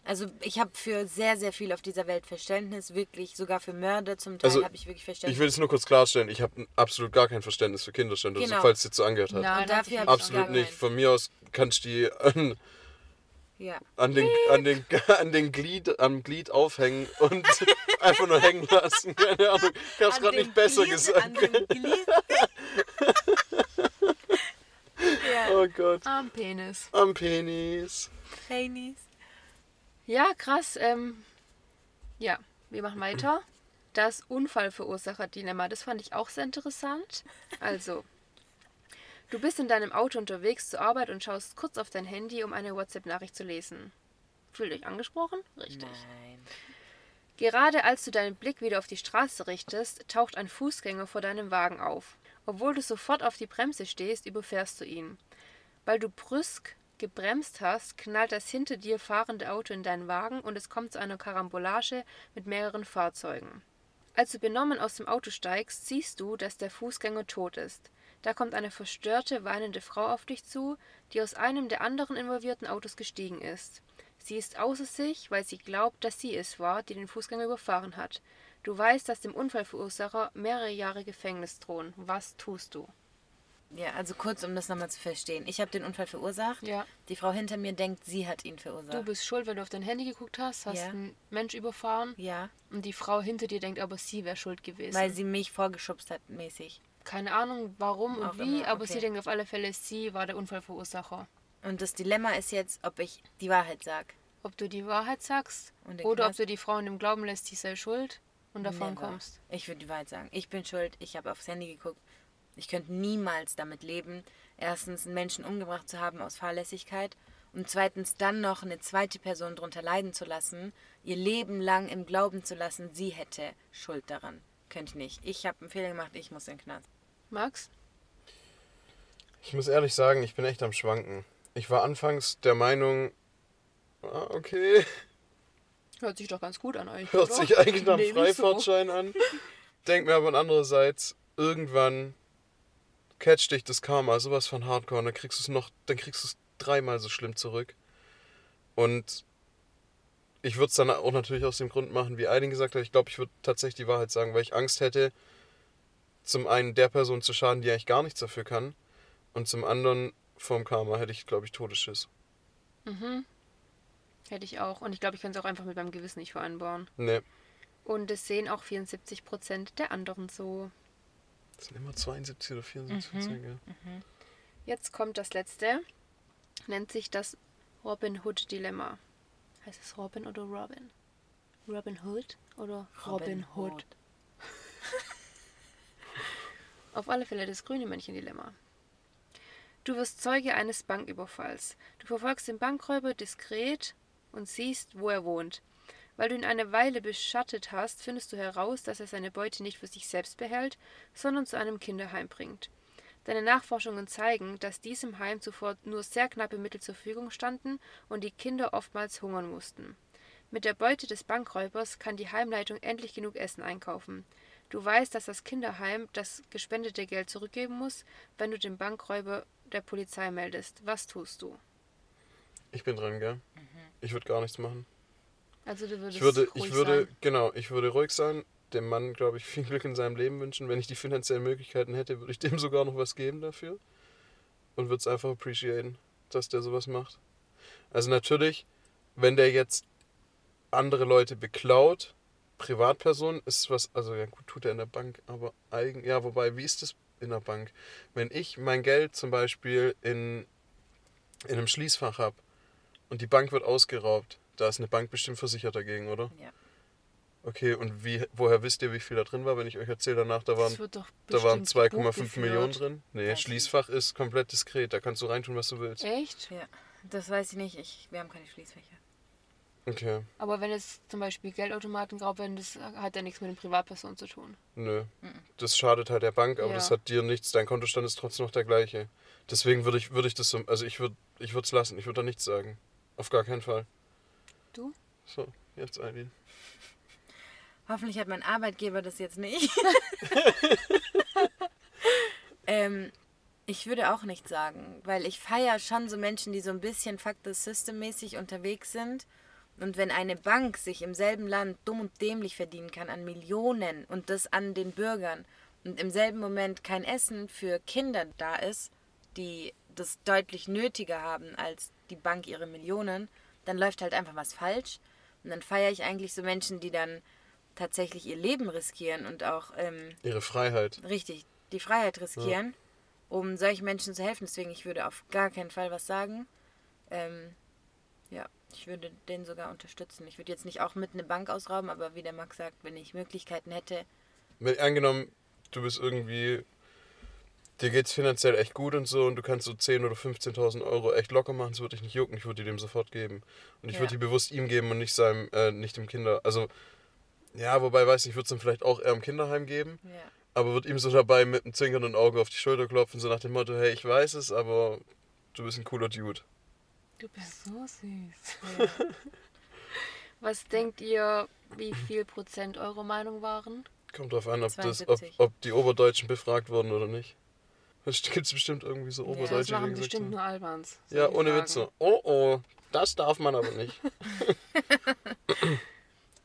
Also ich habe für sehr, sehr viel auf dieser Welt Verständnis, wirklich, sogar für Mörder zum Teil Also, habe ich wirklich Verständnis. Ich will es nur kurz klarstellen, ich habe absolut gar kein Verständnis für Kinderstände, also Genau. falls es jetzt so angehört hat. Nein, Und dafür Absolut nicht. Von mir aus kannst du die ja. an den, an den, an den Glied, am Glied aufhängen und einfach nur hängen lassen. Keine Ahnung. Ich hab's gerade nicht besser Glied, gesagt. An dem Glied. ja, Oh Gott. Am Penis. Am Penis. Trainees. Ja, krass. Ähm, ja, wir machen weiter. Das Unfallverursacher-Dilemma, das fand ich auch sehr interessant. Also, Du bist in deinem Auto unterwegs zur Arbeit und schaust kurz auf dein Handy, um eine WhatsApp-Nachricht zu lesen. Fühlt euch angesprochen? Richtig. Nein. Gerade als du deinen Blick wieder auf die Straße richtest, taucht ein Fußgänger vor deinem Wagen auf. Obwohl du sofort auf die Bremse stehst, überfährst du ihn. Weil du brüsk gebremst hast, knallt das hinter dir fahrende Auto in deinen Wagen und es kommt zu einer Karambolage mit mehreren Fahrzeugen. Als du benommen aus dem Auto steigst, siehst du, dass der Fußgänger tot ist. Da kommt eine verstörte, weinende Frau auf dich zu, die aus einem der anderen involvierten Autos gestiegen ist. Sie ist außer sich, weil sie glaubt, dass sie es war, die den Fußgänger überfahren hat. Du weißt, dass dem Unfallverursacher mehrere Jahre Gefängnis drohen. Was tust du? Ja, also kurz, um das nochmal zu verstehen. Ich habe den Unfall verursacht. Ja. Die Frau hinter mir denkt, sie hat ihn verursacht. Du bist schuld, weil du auf dein Handy geguckt hast, hast Ja. einen Mensch überfahren ja, und die Frau hinter dir denkt, aber sie wäre schuld gewesen. weil sie mich vorgeschubst hat, mäßig. Keine Ahnung warum und Auch wie, immer, aber okay. sie denkt auf alle Fälle, sie war der Unfallverursacher. Und das Dilemma ist jetzt, ob ich die Wahrheit sag. Ob du die Wahrheit sagst oder ob du die Frau in dem Glauben lässt, sie sei schuld und davon Never. kommst. Ich würde die Wahrheit sagen. Ich bin schuld. Ich habe aufs Handy geguckt. Ich könnte niemals damit leben, erstens einen Menschen umgebracht zu haben aus Fahrlässigkeit und zweitens dann noch eine zweite Person drunter leiden zu lassen, ihr Leben lang im Glauben zu lassen, sie hätte Schuld daran. Könnte ich nicht. Ich habe einen Fehler gemacht, ich muss in den Knast. Max? Ich muss ehrlich sagen, ich bin echt am Schwanken. Ich war anfangs der Meinung, ah, okay, Hört sich doch ganz gut an euch. hört oder? sich eigentlich nach einem Nee, nicht so. Freifahrtschein an. Denk mir aber andererseits, irgendwann catcht dich das Karma sowas von Hardcore und dann kriegst du es noch, dann kriegst du es dreimal so schlimm zurück. Und ich würde es dann auch natürlich aus dem Grund machen, wie Aidin gesagt hat, ich glaube, ich würde tatsächlich die Wahrheit sagen, weil ich Angst hätte, zum einen der Person zu schaden, die eigentlich gar nichts dafür kann, und zum anderen vom Karma hätte ich, glaube ich, Todesschiss. Mhm. Hätte ich auch. Und ich glaube, ich könnte es auch einfach mit meinem Gewissen nicht vereinbaren. Nee, Und es sehen auch 74% der anderen so. das sind immer 72 oder 74 Prozent, gell? Jetzt kommt das letzte. Nennt sich das Robin Hood Dilemma. Heißt es Robin oder Robin? Robin Hood oder Robin, Hood? Auf alle Fälle das grüne Männchen Dilemma. Du wirst Zeuge eines Banküberfalls. Du verfolgst den Bankräuber diskret und siehst, wo er wohnt. Weil du ihn eine Weile beschattet hast, findest du heraus, dass er seine Beute nicht für sich selbst behält, sondern zu einem Kinderheim bringt. Deine Nachforschungen zeigen, dass diesem Heim zuvor nur sehr knappe Mittel zur Verfügung standen und die Kinder oftmals hungern mussten. Mit der Beute des Bankräubers kann die Heimleitung endlich genug Essen einkaufen. Du weißt, dass das Kinderheim das gespendete Geld zurückgeben muss, wenn du den Bankräuber der Polizei meldest. Was tust du? Ich bin dran, gell? Ich würde gar nichts machen. Also du würdest Ich würde, ruhig ich würde, sein. genau, ich würde ruhig sein, dem Mann, glaube ich, viel Glück in seinem Leben wünschen. Wenn ich die finanziellen Möglichkeiten hätte, würde ich dem sogar noch was geben dafür. Und würde es einfach appreciaten, dass der sowas macht. Also natürlich, wenn der jetzt andere Leute beklaut, Privatperson ist was, also ja gut, tut er in der Bank, aber eigen, ja, wobei, wie ist das in der Bank? Wenn ich mein Geld zum Beispiel in, in einem Schließfach habe und die Bank wird ausgeraubt, da ist eine Bank bestimmt versichert dagegen, oder? Ja. Okay, und wie, woher wisst ihr, wie viel da drin war, wenn ich euch erzähle danach, da waren, Das wird doch da waren bestimmt 2,5 Buch Millionen drin? Nee, Weiß ich Schließfach ist komplett diskret, da kannst du reintun, was du willst. Echt? Ja, das weiß ich nicht. Ich, wir haben keine Schließfächer. Okay, Aber wenn jetzt zum Beispiel Geldautomaten geraubt werden, das hat ja nichts mit den Privatpersonen zu tun. nö. Das schadet halt der Bank, aber Ja. das hat dir nichts, dein Kontostand ist trotzdem noch der gleiche. Deswegen würde ich, würde ich das so, also ich würde ich es lassen, ich würde da nichts sagen. Auf gar keinen Fall. Du? So, jetzt Eileen. Hoffentlich hat mein Arbeitgeber das jetzt nicht. ähm, ich würde auch nichts sagen, weil ich feiere schon so Menschen, die so ein bisschen fuck the system mäßig unterwegs sind. Und wenn eine Bank sich im selben Land dumm und dämlich verdienen kann an Millionen und das an den Bürgern und im selben Moment kein Essen für Kinder da ist, die das deutlich nötiger haben als die Bank ihre Millionen, dann läuft halt einfach was falsch. Und dann feiere ich eigentlich so Menschen, die dann tatsächlich ihr Leben riskieren und auch ähm, Ihre Freiheit. richtig die Freiheit riskieren, um solchen Menschen zu helfen. Deswegen, ich würde auf gar keinen Fall was sagen. Ähm, ja, ich würde den sogar unterstützen. Ich würde jetzt nicht auch mit eine Bank ausrauben, aber wie der Max sagt, wenn ich Möglichkeiten hätte, Wenn angenommen, du bist irgendwie dir geht's finanziell echt gut und so und du kannst so 10.000 oder 15.000 Euro echt locker machen, das würde ich nicht jucken, ich würde die dem sofort geben. Und ich Ja. würde die bewusst ihm geben und nicht seinem, äh, nicht dem Kinder. Also, ja, wobei, weiß nicht, ich würde es dann vielleicht auch eher im Kinderheim geben, Ja. aber würde ihm so dabei mit einem zwinkernden Auge auf die Schulter klopfen, so nach dem Motto, hey, ich weiß es, aber du bist ein cooler Dude. Du bist so süß. Was denkt ihr, wie viel Prozent eure Meinung waren? Kommt drauf an, ob, das, ob, 72. ob die Oberdeutschen befragt wurden oder nicht. Es gibt bestimmt irgendwie so Ja. Oberdeutsche, Das die machen bestimmt haben- nur Albans. Ja, ohne Fragen. Witze. Oh oh, das darf man aber nicht.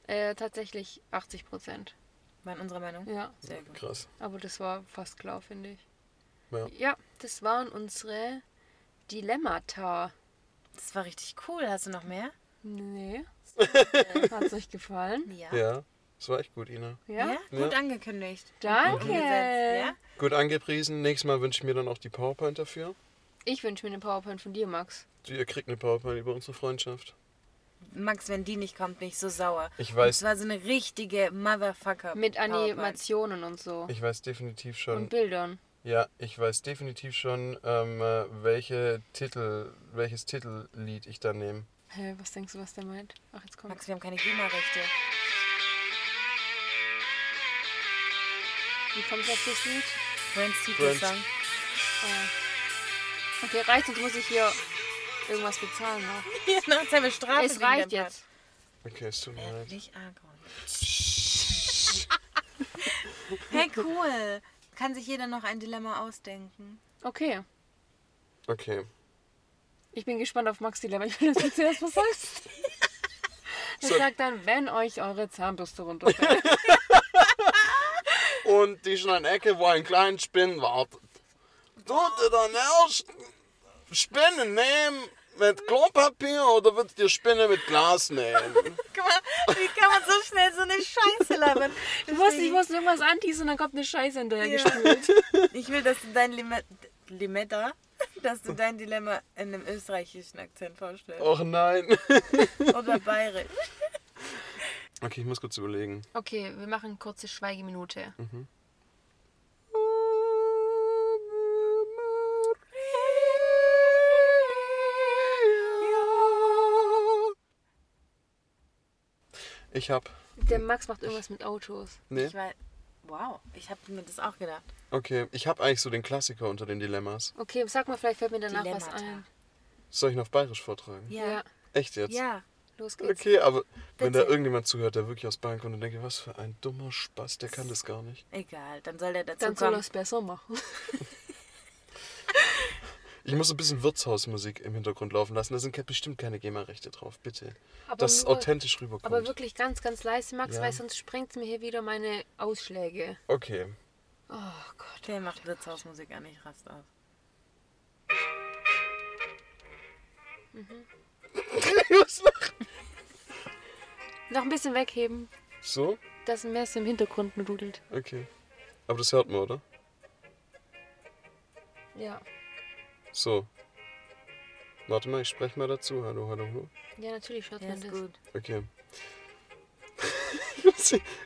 Äh, tatsächlich 80 Prozent. War in unserer Meinung? Ja, Sehr gut. Krass. aber das war fast klar, finde ich. Ja. Ja, das waren unsere Dilemmata. Das war richtig cool. Hast du noch mehr? Nee. Hat's euch gefallen? Ja. Ja, das war echt gut, Ina. Ja? Gut Ja. angekündigt. Danke. Ja? Gut angepriesen. Nächstes Mal wünsche ich mir dann auch die PowerPoint dafür. Ich wünsche mir eine PowerPoint von dir, Max. Ihr kriegt eine PowerPoint über unsere Freundschaft. Max, wenn die nicht kommt, bin ich so sauer. Ich Das weiß, war so eine richtige Motherfucker. Mit. Animationen und so. ich weiß definitiv Und schon. Bildern. Ja, ich weiß definitiv schon, ähm, äh, welche Titel, welches Titellied ich da nehme. Hä, was denkst du, was der meint? Ach, jetzt kommt. Max, wir haben keine GEMA-Rechte. Wie kommst du auf das Lied? Friends Friends. Titelsong. Oh. Okay, reicht, sonst muss ich hier irgendwas bezahlen noch. Ja, noch haben wir Strafe. Es reicht jetzt. Okay, es tut mir Part. leid. Nicht. Hey, cool. Kann sich jeder noch ein Dilemma ausdenken? Okay. Okay. Ich bin gespannt auf Max Dilemma. Ich will, dass du zuerst was sagst. Er So. sagt dann, wenn euch eure Zahnbürste runterfällt. Und die ist in einer Ecke, wo ein kleiner Spinn wartet. Tut ihr dann erst Spinnen nehmen mit Klopapier oder würdet ihr Spinne mit Glas nehmen? Guck mal, wie kann man so schnell so eine Scheiße labern? Du musst, ich muss irgendwas anteasen und dann kommt eine Scheiße hinterher Ja. gespült. Ich will, dass du dein Lime- Limetta, dass du dein Dilemma in einem österreichischen Akzent vorstellst. Och nein. Oder bayerisch. Okay, ich muss kurz überlegen. Okay, wir machen eine kurze Schweigeminute. Ich hab. Der Max macht irgendwas mit Autos. Nee. Ich war, wow, ich habe mir das auch gedacht. Okay, ich hab eigentlich so den Klassiker unter den Dilemmas. Okay, sag mal, vielleicht fällt mir danach was Dilemmata. ein. Soll ich noch bayerisch vortragen? Ja. Ja, Echt jetzt? Ja. los geht's. Okay, aber wenn da irgendjemand zuhört, der wirklich aus Bayern kommt und denkt, was für ein dummer Spaß, der kann das gar nicht. Egal, dann soll der dazu Dann soll er kommen. es besser machen. Ich muss ein bisschen Wirtshausmusik im Hintergrund laufen lassen. Da sind bestimmt keine GEMA-Rechte drauf, bitte. Aber Dass es nur- authentisch rüberkommt. Aber wirklich ganz, ganz leise, Max, Ja. weil sonst sprengt mir hier wieder meine Ausschläge. Okay. Oh Gott. Der macht Wirtshausmusik an, ich rast aus. Noch ein bisschen wegheben, so? dass ein Messer im Hintergrund nudelt. Okay. Aber das hört man, oder? Ja. So. Warte mal, ich spreche mal dazu. Hallo, hallo, hallo. Ja, natürlich hört Ja, man das. gut. Okay.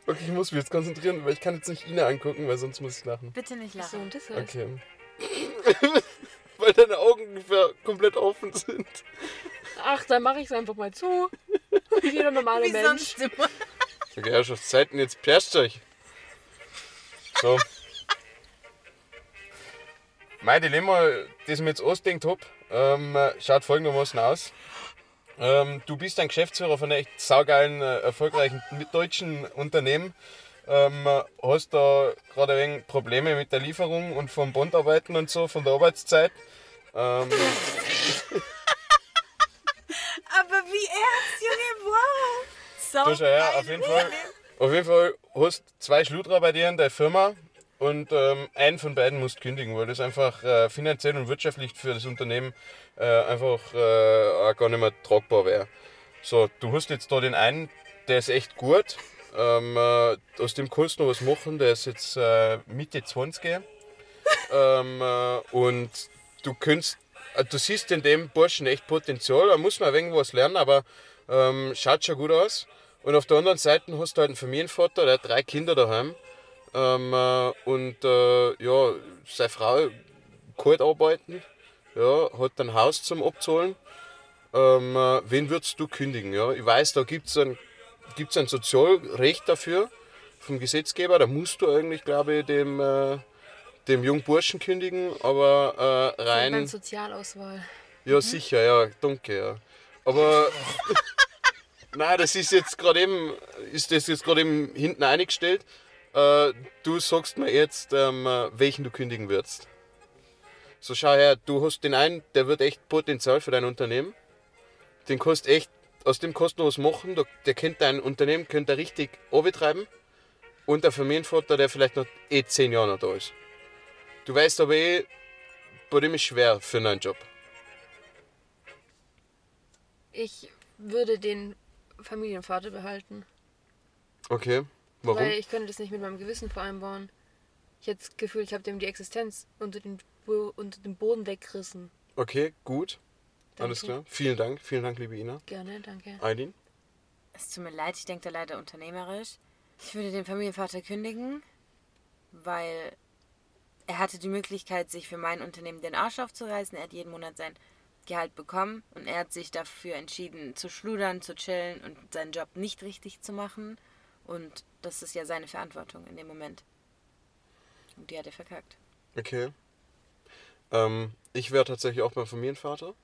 Okay, ich muss mich jetzt konzentrieren, weil ich kann jetzt nicht Ina angucken, weil sonst muss ich lachen. Bitte nicht So, lachen. und das heißt. Okay. weil deine Augen ungefähr komplett offen sind. Ach, dann mache ich es einfach mal zu. Wie jeder normale Wie Mensch. sonst immer. Okay, Herrschaftszeiten, jetzt presst euch. So. Mein Dilemma, das ich mir jetzt ausgedenkt habe, ähm, schaut folgendermaßen aus. Ähm, du bist ein Geschäftsführer von einem echt saugeilen, äh, erfolgreichen deutschen Unternehmen. Ähm, hast da gerade wenig Probleme mit der Lieferung und vom Bondarbeiten und so, von der Arbeitszeit. Ähm, Aber wie ernst, Junge, wow. So Du geil. auf jeden Fall. Auf jeden Fall hast zwei Schludrer bei dir in der Firma und ähm, einen von beiden musst kündigen, weil das einfach äh, finanziell und wirtschaftlich für das Unternehmen äh, einfach äh, gar nicht mehr tragbar wäre. So, du hast jetzt da den einen, der ist echt gut. Ähm, äh, aus dem kannst du noch was machen, der ist jetzt äh, Mitte 20. ähm, äh, und du äh, du siehst in dem Burschen echt Potenzial, da muss man irgendwas lernen, aber ähm, schaut schon gut aus. Und auf der anderen Seite hast du halt einen Familienvater, der hat drei Kinder daheim. Ähm, äh, und äh, ja, seine Frau kalt arbeiten, ja, hat ein Haus zum Abzahlen. Ähm, äh, wen würdest du kündigen? Ja? Ich weiß, da gibt es ein, gibt's ein Sozialrecht dafür vom Gesetzgeber. Da musst du eigentlich, glaube ich, dem, äh, dem jungen Burschen kündigen, aber äh, rein. Beim Sozialauswahl. Ja, sicher, ja, danke, ja. Aber. Nein, das ist jetzt gerade eben, ist das jetzt gerade eben hinten eingestellt. Äh, du sagst mir jetzt, ähm, welchen du kündigen würdest. So schau her, du hast den einen, der wird echt Potenzial für dein Unternehmen. Den kannst echt, aus dem kannst du was machen, der, kennt dein Unternehmen, könnte richtig betreiben. Und der Familienvater, der vielleicht noch eh zehn Jahre noch da ist. Du weißt aber eh, bei dem ist schwer für einen Job. Ich würde den Familienvater behalten. Okay, warum? Weil ich könnte das nicht mit meinem Gewissen vereinbaren. Ich hätte das Gefühl, ich habe dem die Existenz unter den, unter den Boden weggerissen. Okay, gut. Alles Danke. klar. Vielen Dank. Vielen Dank, liebe Ina. Gerne, danke. Aidin? Es tut mir leid, ich denke da leider unternehmerisch. Ich würde den Familienvater kündigen, weil er hatte die Möglichkeit, sich für mein Unternehmen den Arsch aufzureißen. Er hat jeden Monat sein Gehalt bekommen und er hat sich dafür entschieden, zu schludern, zu chillen und seinen Job nicht richtig zu machen. Und das ist ja seine Verantwortung in dem Moment. Und die hat er verkackt. Okay. Ähm, ich wäre tatsächlich auch beim Familienvater,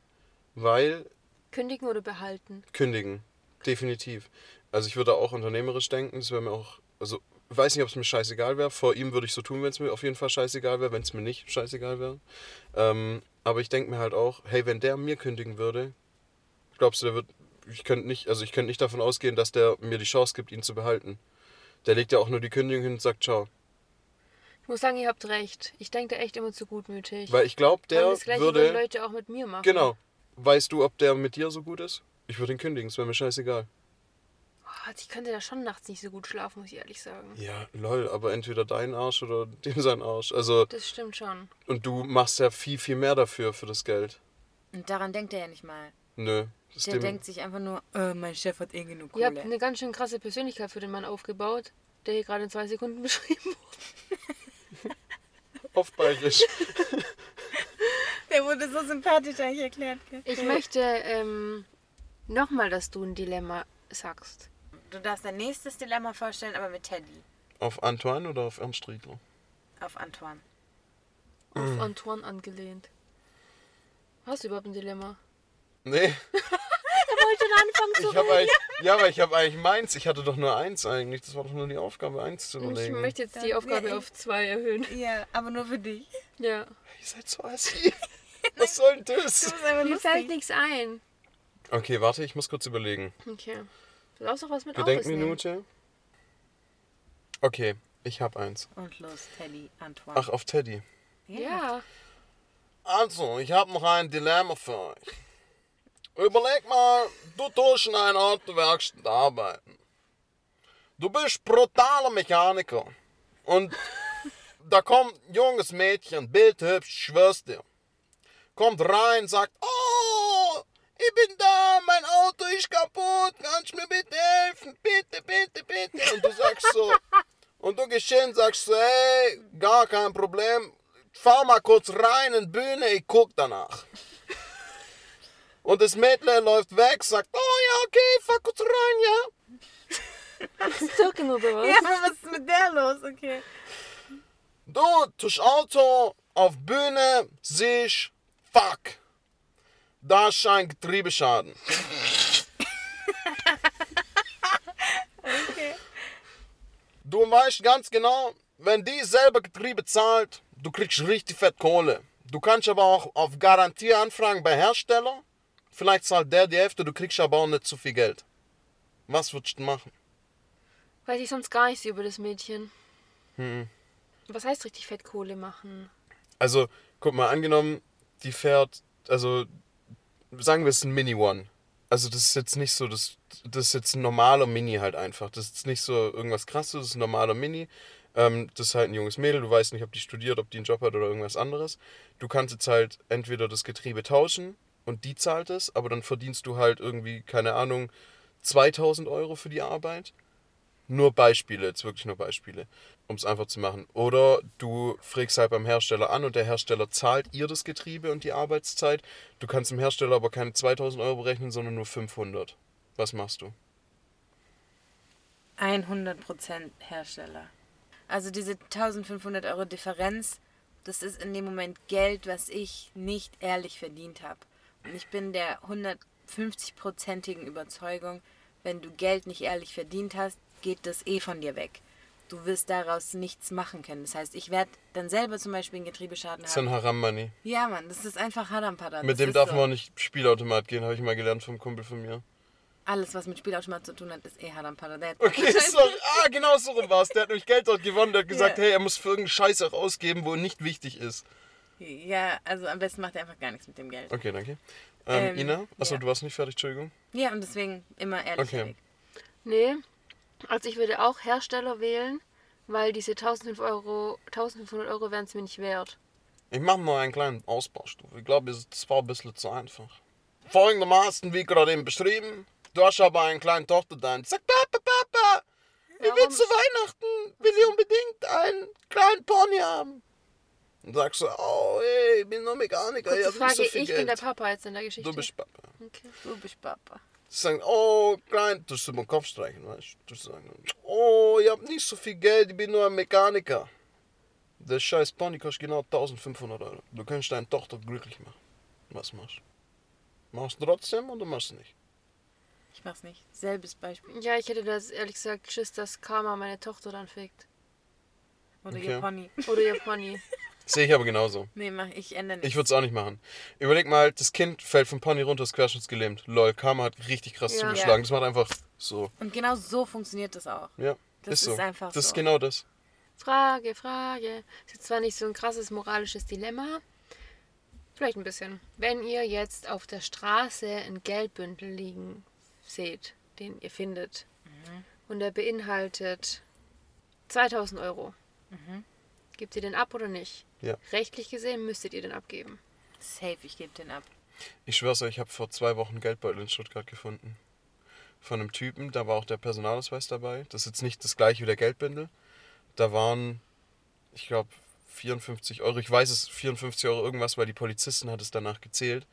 weil Kündigen oder behalten? kündigen. Definitiv. Also ich würde auch unternehmerisch denken. Das wäre mir auch, also ich weiß nicht, ob es mir scheißegal wäre. Vor ihm würde ich so tun, wenn es mir auf jeden Fall scheißegal wäre, wenn es mir nicht scheißegal wäre. Ähm, aber ich denke mir halt auch, hey, wenn der mir kündigen würde, glaubst du, der wird, ich könnte nicht, also ich könnte nicht davon ausgehen, dass der mir die Chance gibt, ihn zu behalten. Der legt ja auch nur die Kündigung hin und sagt, ciao. Ich muss sagen, ihr habt recht. Ich denke da echt immer zu gutmütig. Weil ich glaube, Weil der das gleiche würde. Leute auch mit mir machen. Genau. Weißt du, ob der mit dir so gut ist? Ich würde ihn kündigen, es wäre mir scheißegal. Oh, ich könnte da schon nachts nicht so gut schlafen, muss ich ehrlich sagen. Ja, lol, aber entweder dein Arsch oder dem sein Arsch. Also, Das stimmt schon. und du machst ja viel, viel mehr dafür, für das Geld. Und daran denkt er ja nicht mal. Nö. Der dem, denkt sich einfach nur, äh, mein Chef hat eh genug Ihr habt Kohle. eine ganz schön krasse Persönlichkeit für den Mann aufgebaut, der hier gerade in zwei Sekunden beschrieben wurde. auf bayerisch. Der wurde so sympathisch eigentlich erklärt. Ich möchte ähm, nochmal, dass du ein Dilemma sagst. Du darfst dein nächstes Dilemma vorstellen, aber mit Teddy. auf Antoine oder auf Ernst Riegler? Auf Antoine. Auf Antoine angelehnt. Hast du überhaupt ein Dilemma? Nee, Er wollte dann anfangen zu ich habe eigentlich. Ja, aber ich habe eigentlich meins. Ich hatte doch nur eins eigentlich. Das war doch nur die Aufgabe, eins zu Ich überlegen. möchte jetzt die Aufgabe Ja, ich- auf zwei erhöhen. Ja, aber nur für dich. Ja. Ihr seid so assi. Was soll denn das? Mir fällt nichts ein. Okay, warte, ich muss kurz überlegen. Okay. Du darfst auch was mit. Gedenkminute. Okay, ich habe eins. Und los, Teddy, Antoine. Ach, auf Teddy. Ja. Also, ich habe noch ein Dilemma für euch. Überleg mal, du tust in einer Autowerkstatt arbeiten. Du bist brutaler Mechaniker. Und da kommt ein junges Mädchen, bildhübsch, schwör's dir. Kommt rein, sagt, oh, ich bin da, mein Auto ist kaputt, kannst du mir bitte helfen? Bitte, bitte, bitte. Und du sagst so, und du gehst hin, sagst so, hey, gar kein Problem, fahr mal kurz rein in die Bühne, ich guck danach. Und das Mädchen läuft weg, sagt, oh ja, okay, fahr kurz rein, ja. Zirken oder was? Ja, aber was ist mit der los? Okay. Du, tust Auto auf Bühne, siehst, fuck, da ist ein Getriebeschaden. Du weißt ganz genau, wenn die selber Getriebe zahlt, du kriegst richtig fett Kohle. Du kannst aber auch auf Garantie anfragen bei Hersteller. Vielleicht zahlt der die Hälfte, du kriegst aber auch nicht zu viel Geld. Was würdest du machen? Weiß ich sonst gar nichts über das Mädchen. Hm. Was heißt richtig Fettkohle machen? Also, guck mal, angenommen, die fährt, also sagen wir es ist ein Mini One. Also das ist jetzt nicht so, das, das ist jetzt ein normaler Mini halt einfach. Das ist nicht so irgendwas krasses, das ist ein normaler Mini. Ähm, das ist halt ein junges Mädel, du weißt nicht, ob die studiert, ob die einen Job hat oder irgendwas anderes. Du kannst jetzt halt entweder das Getriebe tauschen und die zahlt es, aber dann verdienst du halt irgendwie, keine Ahnung, 2000 Euro für die Arbeit. Nur Beispiele, jetzt wirklich nur Beispiele, um es einfach zu machen. Oder du fragst halt beim Hersteller an und der Hersteller zahlt ihr das Getriebe und die Arbeitszeit. Du kannst dem Hersteller aber keine 2000 Euro berechnen, sondern nur 500. Was machst du? 100% Hersteller. Also diese 1500 Euro Differenz, das ist in dem Moment Geld, was ich nicht ehrlich verdient habe. Und ich bin der 150-prozentigen Überzeugung, wenn du Geld nicht ehrlich verdient hast, geht das eh von dir weg. Du wirst daraus nichts machen können. Das heißt, ich werde dann selber zum Beispiel einen Getriebeschaden Das ist ein haben. Haram Money. Ja, Mann, das ist einfach Harampada. Mit dem darf so. man auch nicht Spielautomat gehen, habe ich mal gelernt vom Kumpel von mir. Alles, was mit Spielautomat zu tun hat, ist eh Harampada. Okay, sorry. Ah, genau so rum war es. Der hat nämlich Geld dort gewonnen. Der hat gesagt, Ja. hey, er muss für irgendeinen Scheiß auch ausgeben, wo nicht wichtig ist. Ja, also am besten macht er einfach gar nichts mit dem Geld. Okay, danke. Ähm, Ähm, Ina? Achso, ja. du warst nicht fertig, Entschuldigung. Ja, und deswegen immer ehrlich. Okay. Nee, also ich würde auch Hersteller wählen, weil diese 1500 Euro, 1500 Euro wären es mir nicht wert. Ich mache mal einen kleinen Ausbaustufe. Ich glaube, das war ein bisschen zu einfach. Folgendermaßen, wie gerade eben beschrieben. Du hast aber eine kleine Tochter da und sagt, Papa, Papa, ich will Warum? zu Weihnachten, will ich unbedingt einen kleinen Pony haben. Und sagst du, oh, ey, ich bin nur Mechaniker, Kurze ich hab nicht Frage, so viel ich Geld. bin der Papa jetzt in der Geschichte. du bist Papa. Okay. Du bist Papa. Sie sagen, oh, klein, du musst über den Kopf streichen, weißt du? Du sagen, oh, ich hab nicht so viel Geld, ich bin nur ein Mechaniker. Der scheiß Pony kostet genau 1500 Euro. Du kannst deine Tochter glücklich machen. Was machst du? Machst du trotzdem oder machst du nicht? Ich mach's nicht. Selbes Beispiel. Ja, ich hätte das ehrlich gesagt Schiss, dass Karma meine Tochter dann fickt. Oder Okay. ihr Pony. Oder ihr Pony. Sehe ich aber genauso. Nee, mach ich ändere nicht. Ich würde es auch nicht machen. Überleg mal, das Kind fällt vom Pony runter, ist querschnittsgelähmt. Lol, Karma hat richtig krass Ja. zugeschlagen. Das macht einfach so. Und genau so funktioniert das auch. Ja, Das ist so. ist einfach das ist so. genau das. Frage, Frage. Ist jetzt zwar nicht so ein krasses moralisches Dilemma. Vielleicht ein bisschen. Wenn ihr jetzt auf der Straße einen Geldbündel liegen seht, den ihr findet, und der beinhaltet 2000 Euro, gebt ihr den ab oder nicht? Ja. Rechtlich gesehen müsstet ihr den abgeben. Safe, ich gebe den ab. Ich schwör's euch, ich habe vor zwei Wochen einen Geldbeutel in Stuttgart gefunden. Von einem Typen, da war auch der Personalausweis dabei. Das ist jetzt nicht das gleiche wie der Geldbündel. Da waren, ich glaube, 54 Euro. Ich weiß es, 54 Euro irgendwas, weil die Polizistin hat es danach gezählt.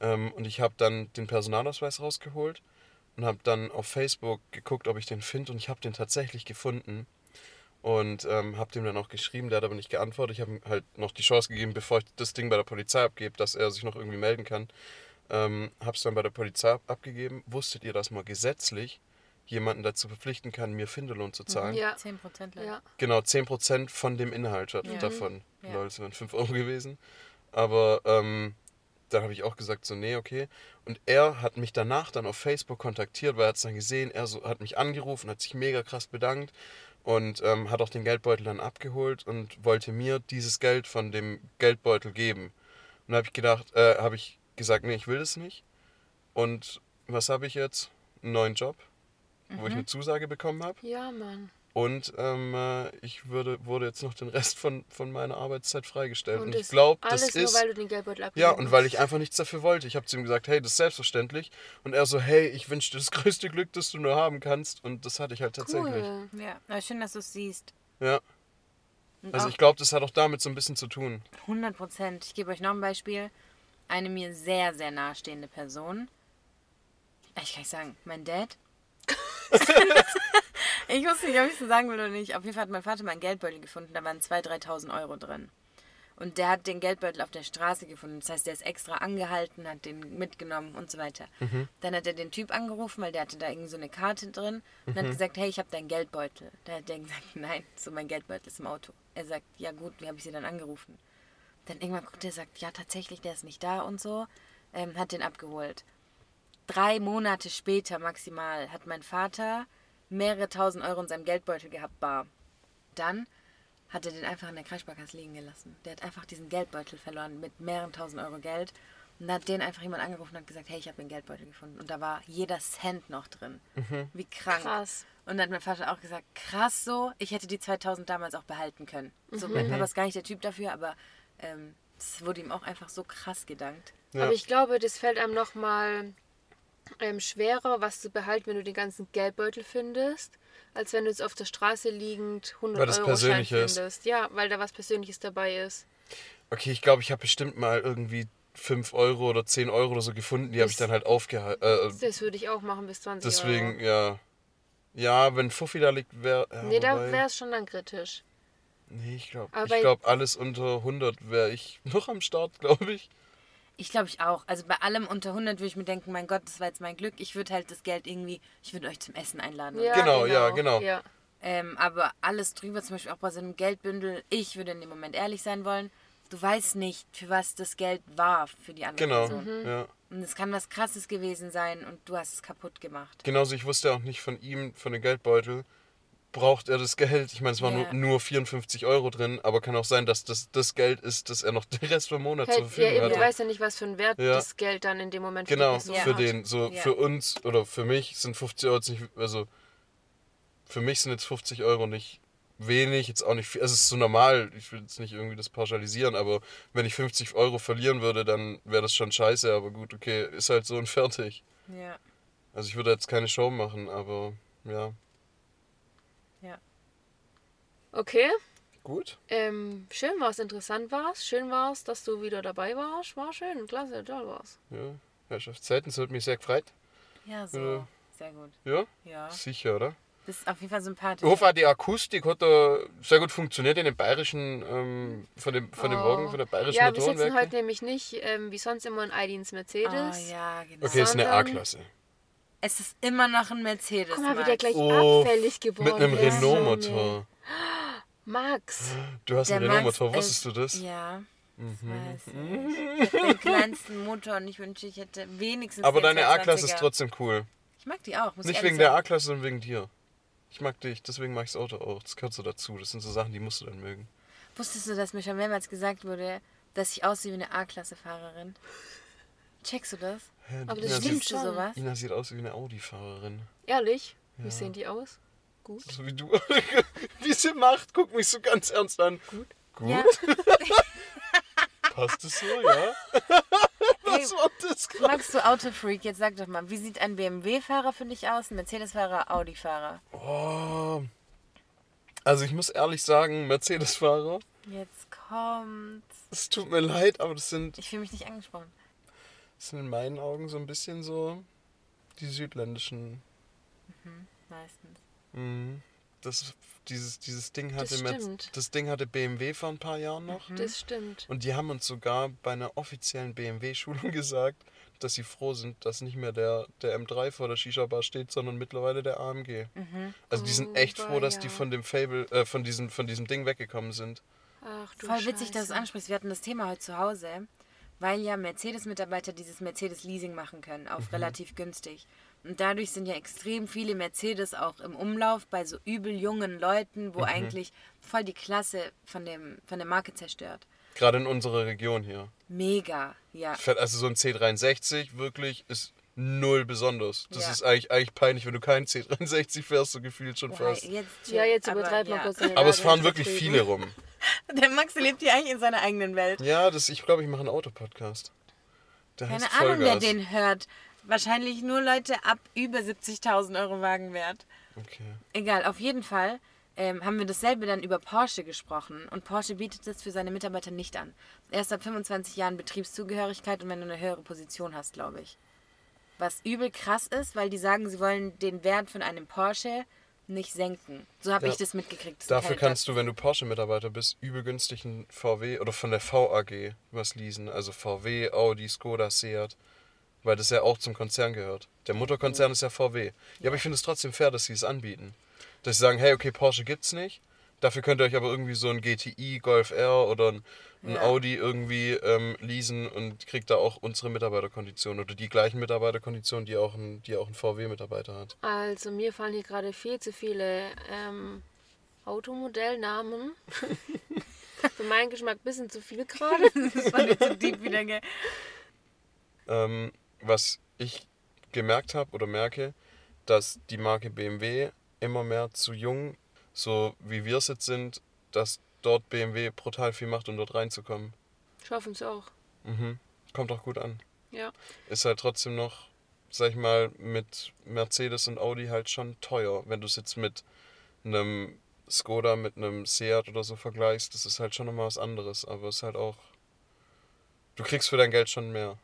Ähm, und ich habe dann den Personalausweis rausgeholt und habe dann auf Facebook geguckt, ob ich den finde. Und ich habe den tatsächlich gefunden. Und ähm, habe dem dann auch geschrieben, der hat aber nicht geantwortet. Ich habe ihm halt noch die Chance gegeben, bevor ich das Ding bei der Polizei abgebe, dass er sich noch irgendwie melden kann. Ähm, habe es dann bei der Polizei ab- abgegeben. Wusstet ihr, dass man gesetzlich jemanden dazu verpflichten kann, mir Finderlohn zu zahlen? Ja. 10% leider. Ja. Genau, 10% von dem Inhalt Ja. davon. Ja. Lol, das wären 5 Euro gewesen. Aber ähm, dann habe ich auch gesagt, so, nee, okay. Und er hat mich danach dann auf Facebook kontaktiert, weil er hat es dann gesehen. Er so, hat mich angerufen, hat sich mega krass bedankt und ähm, hat auch den Geldbeutel dann abgeholt und wollte mir dieses Geld von dem Geldbeutel geben. Und da habe ich gedacht, äh, habe ich gesagt, nee, ich will das nicht. Und was habe ich jetzt? Einen neuen Job, wo ich eine Zusage bekommen habe. Ja, Mann. Und ähm, äh, ich würde, wurde jetzt noch den Rest von, von meiner Arbeitszeit freigestellt. Und, ich ist glaube, das nur, ist. weil du den Geldbeutel Ja, und weil ich einfach nichts dafür wollte. Ich habe zu ihm gesagt, hey, das ist selbstverständlich. Und er so, hey, ich wünsche dir das größte Glück, das du nur haben kannst. Und das hatte ich halt tatsächlich. Cool. Ja, aber schön, dass du es siehst. Ja. Und Also ich glaube, das hat auch damit so ein bisschen zu tun. 100 Prozent. Ich gebe euch noch ein Beispiel. Eine mir sehr, sehr nahestehende Person. Ich kann nicht sagen, mein Dad. ich wusste nicht, ob ich es so sagen will oder nicht. Auf jeden Fall hat mein Vater mal einen Geldbeutel gefunden, da waren 2.000, 3.000 Euro drin. Und der hat den Geldbeutel auf der Straße gefunden. Das heißt, der ist extra angehalten, hat den mitgenommen und so weiter. Dann hat er den Typ angerufen, weil der hatte da irgendwie so eine Karte drin und hat gesagt, hey, ich habe deinen Geldbeutel. Da hat der gesagt, nein, so mein Geldbeutel ist im Auto. Er sagt, ja gut, wie habe ich sie dann angerufen? Dann irgendwann guckt er sagt, ja tatsächlich, der ist nicht da und so. Ähm, hat den abgeholt. Drei Monate später maximal hat mein Vater mehrere tausend Euro in seinem Geldbeutel gehabt, bar. Dann hat er den einfach in der Kreissparkasse liegen gelassen. Der hat einfach diesen Geldbeutel verloren mit mehreren tausend Euro Geld. Und da hat den einfach jemand angerufen und hat gesagt, hey, ich habe den Geldbeutel gefunden. Und da war jeder Cent noch drin. Wie krank. Krass. Und dann hat mein Vater auch gesagt, krass so, ich hätte die 2000 damals auch behalten können. So, mein Papa ist gar nicht der Typ dafür, aber ähm, es wurde ihm auch einfach so krass gedankt. Ja. Aber ich glaube, das fällt einem nochmal ähm, schwerer, was zu behalten, wenn du den ganzen Geldbeutel findest, als wenn du jetzt auf der Straße liegend 100 Weil das Euro Schein persönlich ist. findest. Ja, weil da was Persönliches dabei ist. Okay, ich glaube, ich habe bestimmt mal irgendwie 5 Euro oder 10 Euro oder so gefunden. Die habe ich dann halt aufgehalten. Äh, Das würde ich auch machen bis 20 deswegen, Euro. ja. Ja, wenn Fuffi da liegt, wäre. Ja, Nee, da wobei- wäre es schon dann kritisch. Nee, ich glaube, ich glaube, alles unter 100 wäre ich noch am Start, glaube ich. Ich glaube ich auch. Also bei allem unter 100 würde ich mir denken, mein Gott, das war jetzt mein Glück. Ich würde halt das Geld irgendwie, ich würde euch zum Essen einladen. Ja, Genau, ja, genau. Ja. Ähm, aber alles drüber, zum Beispiel auch bei so einem Geldbündel, ich würde in dem Moment ehrlich sein wollen. Du weißt nicht, für was das Geld war für die andere Genau, Person. ja. Und es kann was Krasses gewesen sein und du hast es kaputt gemacht. Genauso, ich wusste auch nicht von ihm, von dem Geldbeutel, braucht er das Geld. Ich meine, es waren Ja. nur, nur 54 Euro drin, aber kann auch sein, dass das das Geld ist, dass er noch den Rest vom Monat zur Hey, ja, Verfügung eben, du hat. weißt ja nicht, was für einen Wert Ja. das Geld dann in dem Moment Genau, für für den, so für uns oder für mich sind 50 Euro jetzt nicht, also für mich sind jetzt 50 Euro nicht wenig, jetzt auch nicht viel. Also es ist so normal, ich will jetzt nicht irgendwie das pauschalisieren, aber wenn ich 50 Euro verlieren würde, dann wäre das schon scheiße, aber gut, okay, ist halt so und fertig. Ja. Also ich würde jetzt keine Show machen, aber ja. Ja. Okay, Gut. ähm, schön war's, interessant war's. Schön war's, dass du wieder dabei warst. War schön, klasse, toll war's. Ja. Herrschaftszeiten, es hat mich sehr gefreut. Ja, so. Ja. Sehr gut. Ja? Ja. Sicher, oder? Das ist auf jeden Fall sympathisch. Ich hoffe auch, die Akustik hat da sehr gut funktioniert in den bayerischen, ähm, von dem, von dem Oh. Wagen, von der bayerischen Ja, wir sitzen heute nämlich nicht ähm, wie sonst immer in Aidins Mercedes. Oh, ja, genau. Okay, ist eine sondern- A-Klasse. Es ist immer noch ein Mercedes. Guck mal, wie der gleich Oh, abfällig geworden Mit einem ist. Renault-Motor. Max, Du hast Der einen Max Renault-Motor, ist- wusstest du das? Ja. Das Mhm. weiß ich. Ich hab den kleinsten Motor und ich wünsche, ich hätte wenigstens. Aber deine A-Klasse ist 220er. trotzdem cool. Ich mag die auch. Muss ich Nicht wegen der. A-Klasse, sondern wegen dir. Ich mag dich, deswegen mag ich das Auto auch. Das gehört so dazu. Das sind so Sachen, die musst du dann mögen. Wusstest du, dass mir schon mehrmals gesagt wurde, dass ich aussehe wie eine A-Klasse-Fahrerin? Checkst du das? Hä, Aber das stimmt schon. sowas? Ina sieht aus wie eine Audi-Fahrerin. ehrlich? Wie Ja. sehen die aus? Gut. So wie du. wie sie macht, guck mich so ganz ernst an. Gut. Gut? Ja. Passt es so, ja? Was war das gerade? Magst du Autofreak? Jetzt sag doch mal, wie sieht ein BMW-Fahrer für dich aus, ein Mercedes-Fahrer, Audi-Fahrer? Oh. Also ich muss ehrlich sagen, Mercedes-Fahrer, Jetzt kommt. es tut mir leid, aber das sind, Ich fühle mich nicht angesprochen. Das sind in meinen Augen so ein bisschen so die südländischen. Meistens. Mhm. Das, dieses, dieses Ding hatte Merz- stimmt. das Ding hatte BMW vor ein paar Jahren noch. Das stimmt. Und die haben uns sogar bei einer offiziellen BMW-Schulung gesagt, dass sie froh sind, dass nicht mehr der, der M3 vor der Shisha-Bar steht, sondern mittlerweile der AMG. Also die sind Oh, echt froh, dass die weia. von dem Fable, äh, von diesem, von diesem Ding weggekommen sind. Ach du Voll witzig, dass du es Scheiße. ansprichst. Wir hatten das Thema heute zu Hause, weil ja Mercedes-Mitarbeiter dieses Mercedes-Leasing machen können, Mhm. auf relativ günstig. Und dadurch sind ja extrem viele Mercedes auch im Umlauf bei so übel jungen Leuten, Mhm. wo eigentlich voll die Klasse von, dem, von der Marke zerstört. Gerade in unserer Region hier. Mega, ja. Fährt Also so ein C63 wirklich ist null besonders. Das Ja. ist eigentlich, eigentlich peinlich, wenn du keinen C63 fährst, so gefühlt schon Ja, fast. jetzt, Ja, jetzt aber übertreibt man ja. kurz. Aber es fahren wirklich viele rum. Der Max lebt hier eigentlich in seiner eigenen Welt. Ja, das, ich glaube, ich mache einen Autopodcast. Der Keine Ahnung, wer den hört. Wahrscheinlich nur Leute ab über 70.000 Euro Wagenwert. Okay. Egal, auf jeden Fall ähm, haben wir dasselbe dann über Porsche gesprochen und Porsche bietet das für seine Mitarbeiter nicht an. Erst ab 25 Jahren Betriebszugehörigkeit und wenn du eine höhere Position hast, glaube ich. Was übel krass ist, weil die sagen, sie wollen den Wert von einem Porsche nicht senken. So habe Ja. ich das mitgekriegt. das Dafür kannst du, wenn du Porsche-Mitarbeiter bist, übel günstig einen VW oder von der VAG was leasen. Also VW, Audi, Skoda, Seat. Weil das ja auch zum Konzern gehört. Der Mutterkonzern ist ja VW. Ja, aber ich finde es trotzdem fair, dass sie es anbieten. Dass sie sagen, hey, okay, Porsche gibt's nicht. Dafür könnt ihr euch aber irgendwie so ein GTI, Golf R oder ein, ein Ja. Audi irgendwie ähm, leasen und kriegt da auch unsere Mitarbeiterkonditionen oder die gleichen Mitarbeiterkonditionen, die auch ein, die auch ein VW-Mitarbeiter hat. Also mir fallen hier gerade viel zu viele ähm, Automodellnamen. Für meinen Geschmack ein bisschen zu viel gerade. Das war nicht so deep wieder, gell? Ähm, was ich gemerkt habe oder merke, dass die Marke BMW immer mehr zu jung, so wie wir es jetzt sind, dass dort BMW brutal viel macht, um dort reinzukommen. Schaffen es auch. Mhm. Kommt auch gut an. Ja. Ist halt trotzdem noch, sag ich mal, mit Mercedes und Audi halt schon teuer. Wenn du es jetzt mit einem Skoda mit einem Seat oder so vergleichst, das ist halt schon nochmal was anderes. Aber es ist halt auch. Du kriegst für dein Geld schon mehr.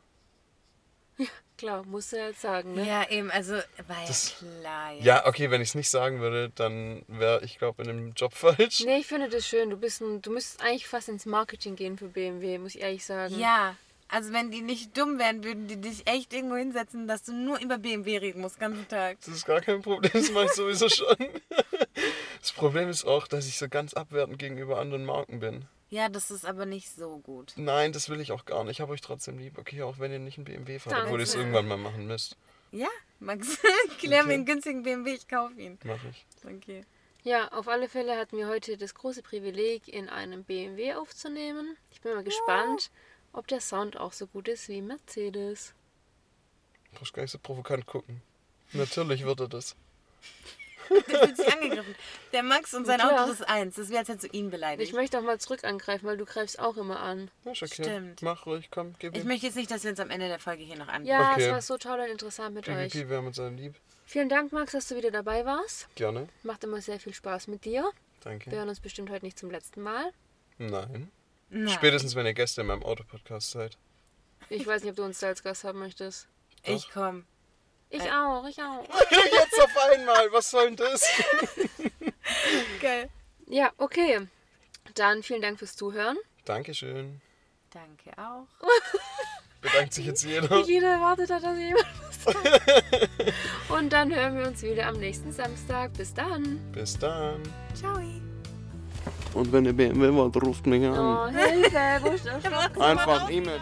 Klar, musst du ja jetzt sagen, ne? Ja, eben, also war ja Das- klar. Ja. Ja, okay, wenn ich es nicht sagen würde, dann wäre ich glaube in dem Job falsch. Nee, ich finde das schön. Du bist ein, du müsstest eigentlich fast ins Marketing gehen für BMW, muss ich ehrlich sagen. ja, also wenn die nicht dumm wären, würden die dich echt irgendwo hinsetzen, dass du nur über BMW reden musst, den ganzen Tag. Das ist gar kein Problem, das mache ich sowieso schon. Das Problem ist auch, dass ich so ganz abwertend gegenüber anderen Marken bin. Ja, das ist aber nicht so gut. Nein, das will ich auch gar nicht. Ich habe euch trotzdem lieb. Okay, auch wenn ihr nicht einen BMW fahrt, Danke. obwohl ihr es irgendwann mal machen müsst. Ja, Max, klär mir Okay. einen günstigen BMW, ich kaufe ihn. Mache ich. Okay. Ja, auf alle Fälle hatten wir heute das große Privileg, in einem BMW aufzunehmen. Ich bin mal gespannt, ob der Sound auch so gut ist wie Mercedes. Du brauchst gar nicht so provokant gucken. Natürlich wird er das. Der fühlt sich angegriffen. Der Max und sein Klar. Auto ist eins. Das wäre, als hättest du ihn Ich beleidigt. möchte auch mal zurück angreifen, weil du greifst auch immer an. Ja, ist okay. Stimmt. Mach ruhig, komm, gib Ich ihm. möchte jetzt nicht, dass wir uns am Ende der Folge hier noch an. Ja, Okay. es war so toll und interessant mit euch. PvP, wir haben uns alle lieb. Vielen Dank, Max, dass du wieder dabei warst. Gerne. Macht immer sehr viel Spaß mit dir. Wir Danke. hören uns bestimmt heute nicht zum letzten Mal. Nein. Nein. Spätestens, wenn ihr Gäste in meinem Autopodcast seid. Ich weiß nicht, ob du uns da als Gast haben möchtest. Ich komm. Ich Äh. auch, ich auch. Jetzt auf einmal, was soll denn das? Geil. Ja, okay. Dann vielen Dank fürs Zuhören. Dankeschön. Danke auch. Bedankt sich jetzt jeder. Wie jeder erwartet hat, dass jemand was sagt. Und dann hören wir uns wieder am nächsten Samstag. Bis dann. Bis dann. Ciao. Und wenn ihr BMW wollt, ruft mich Oh, Hilfe, wo ist der? Einfach E-Mail.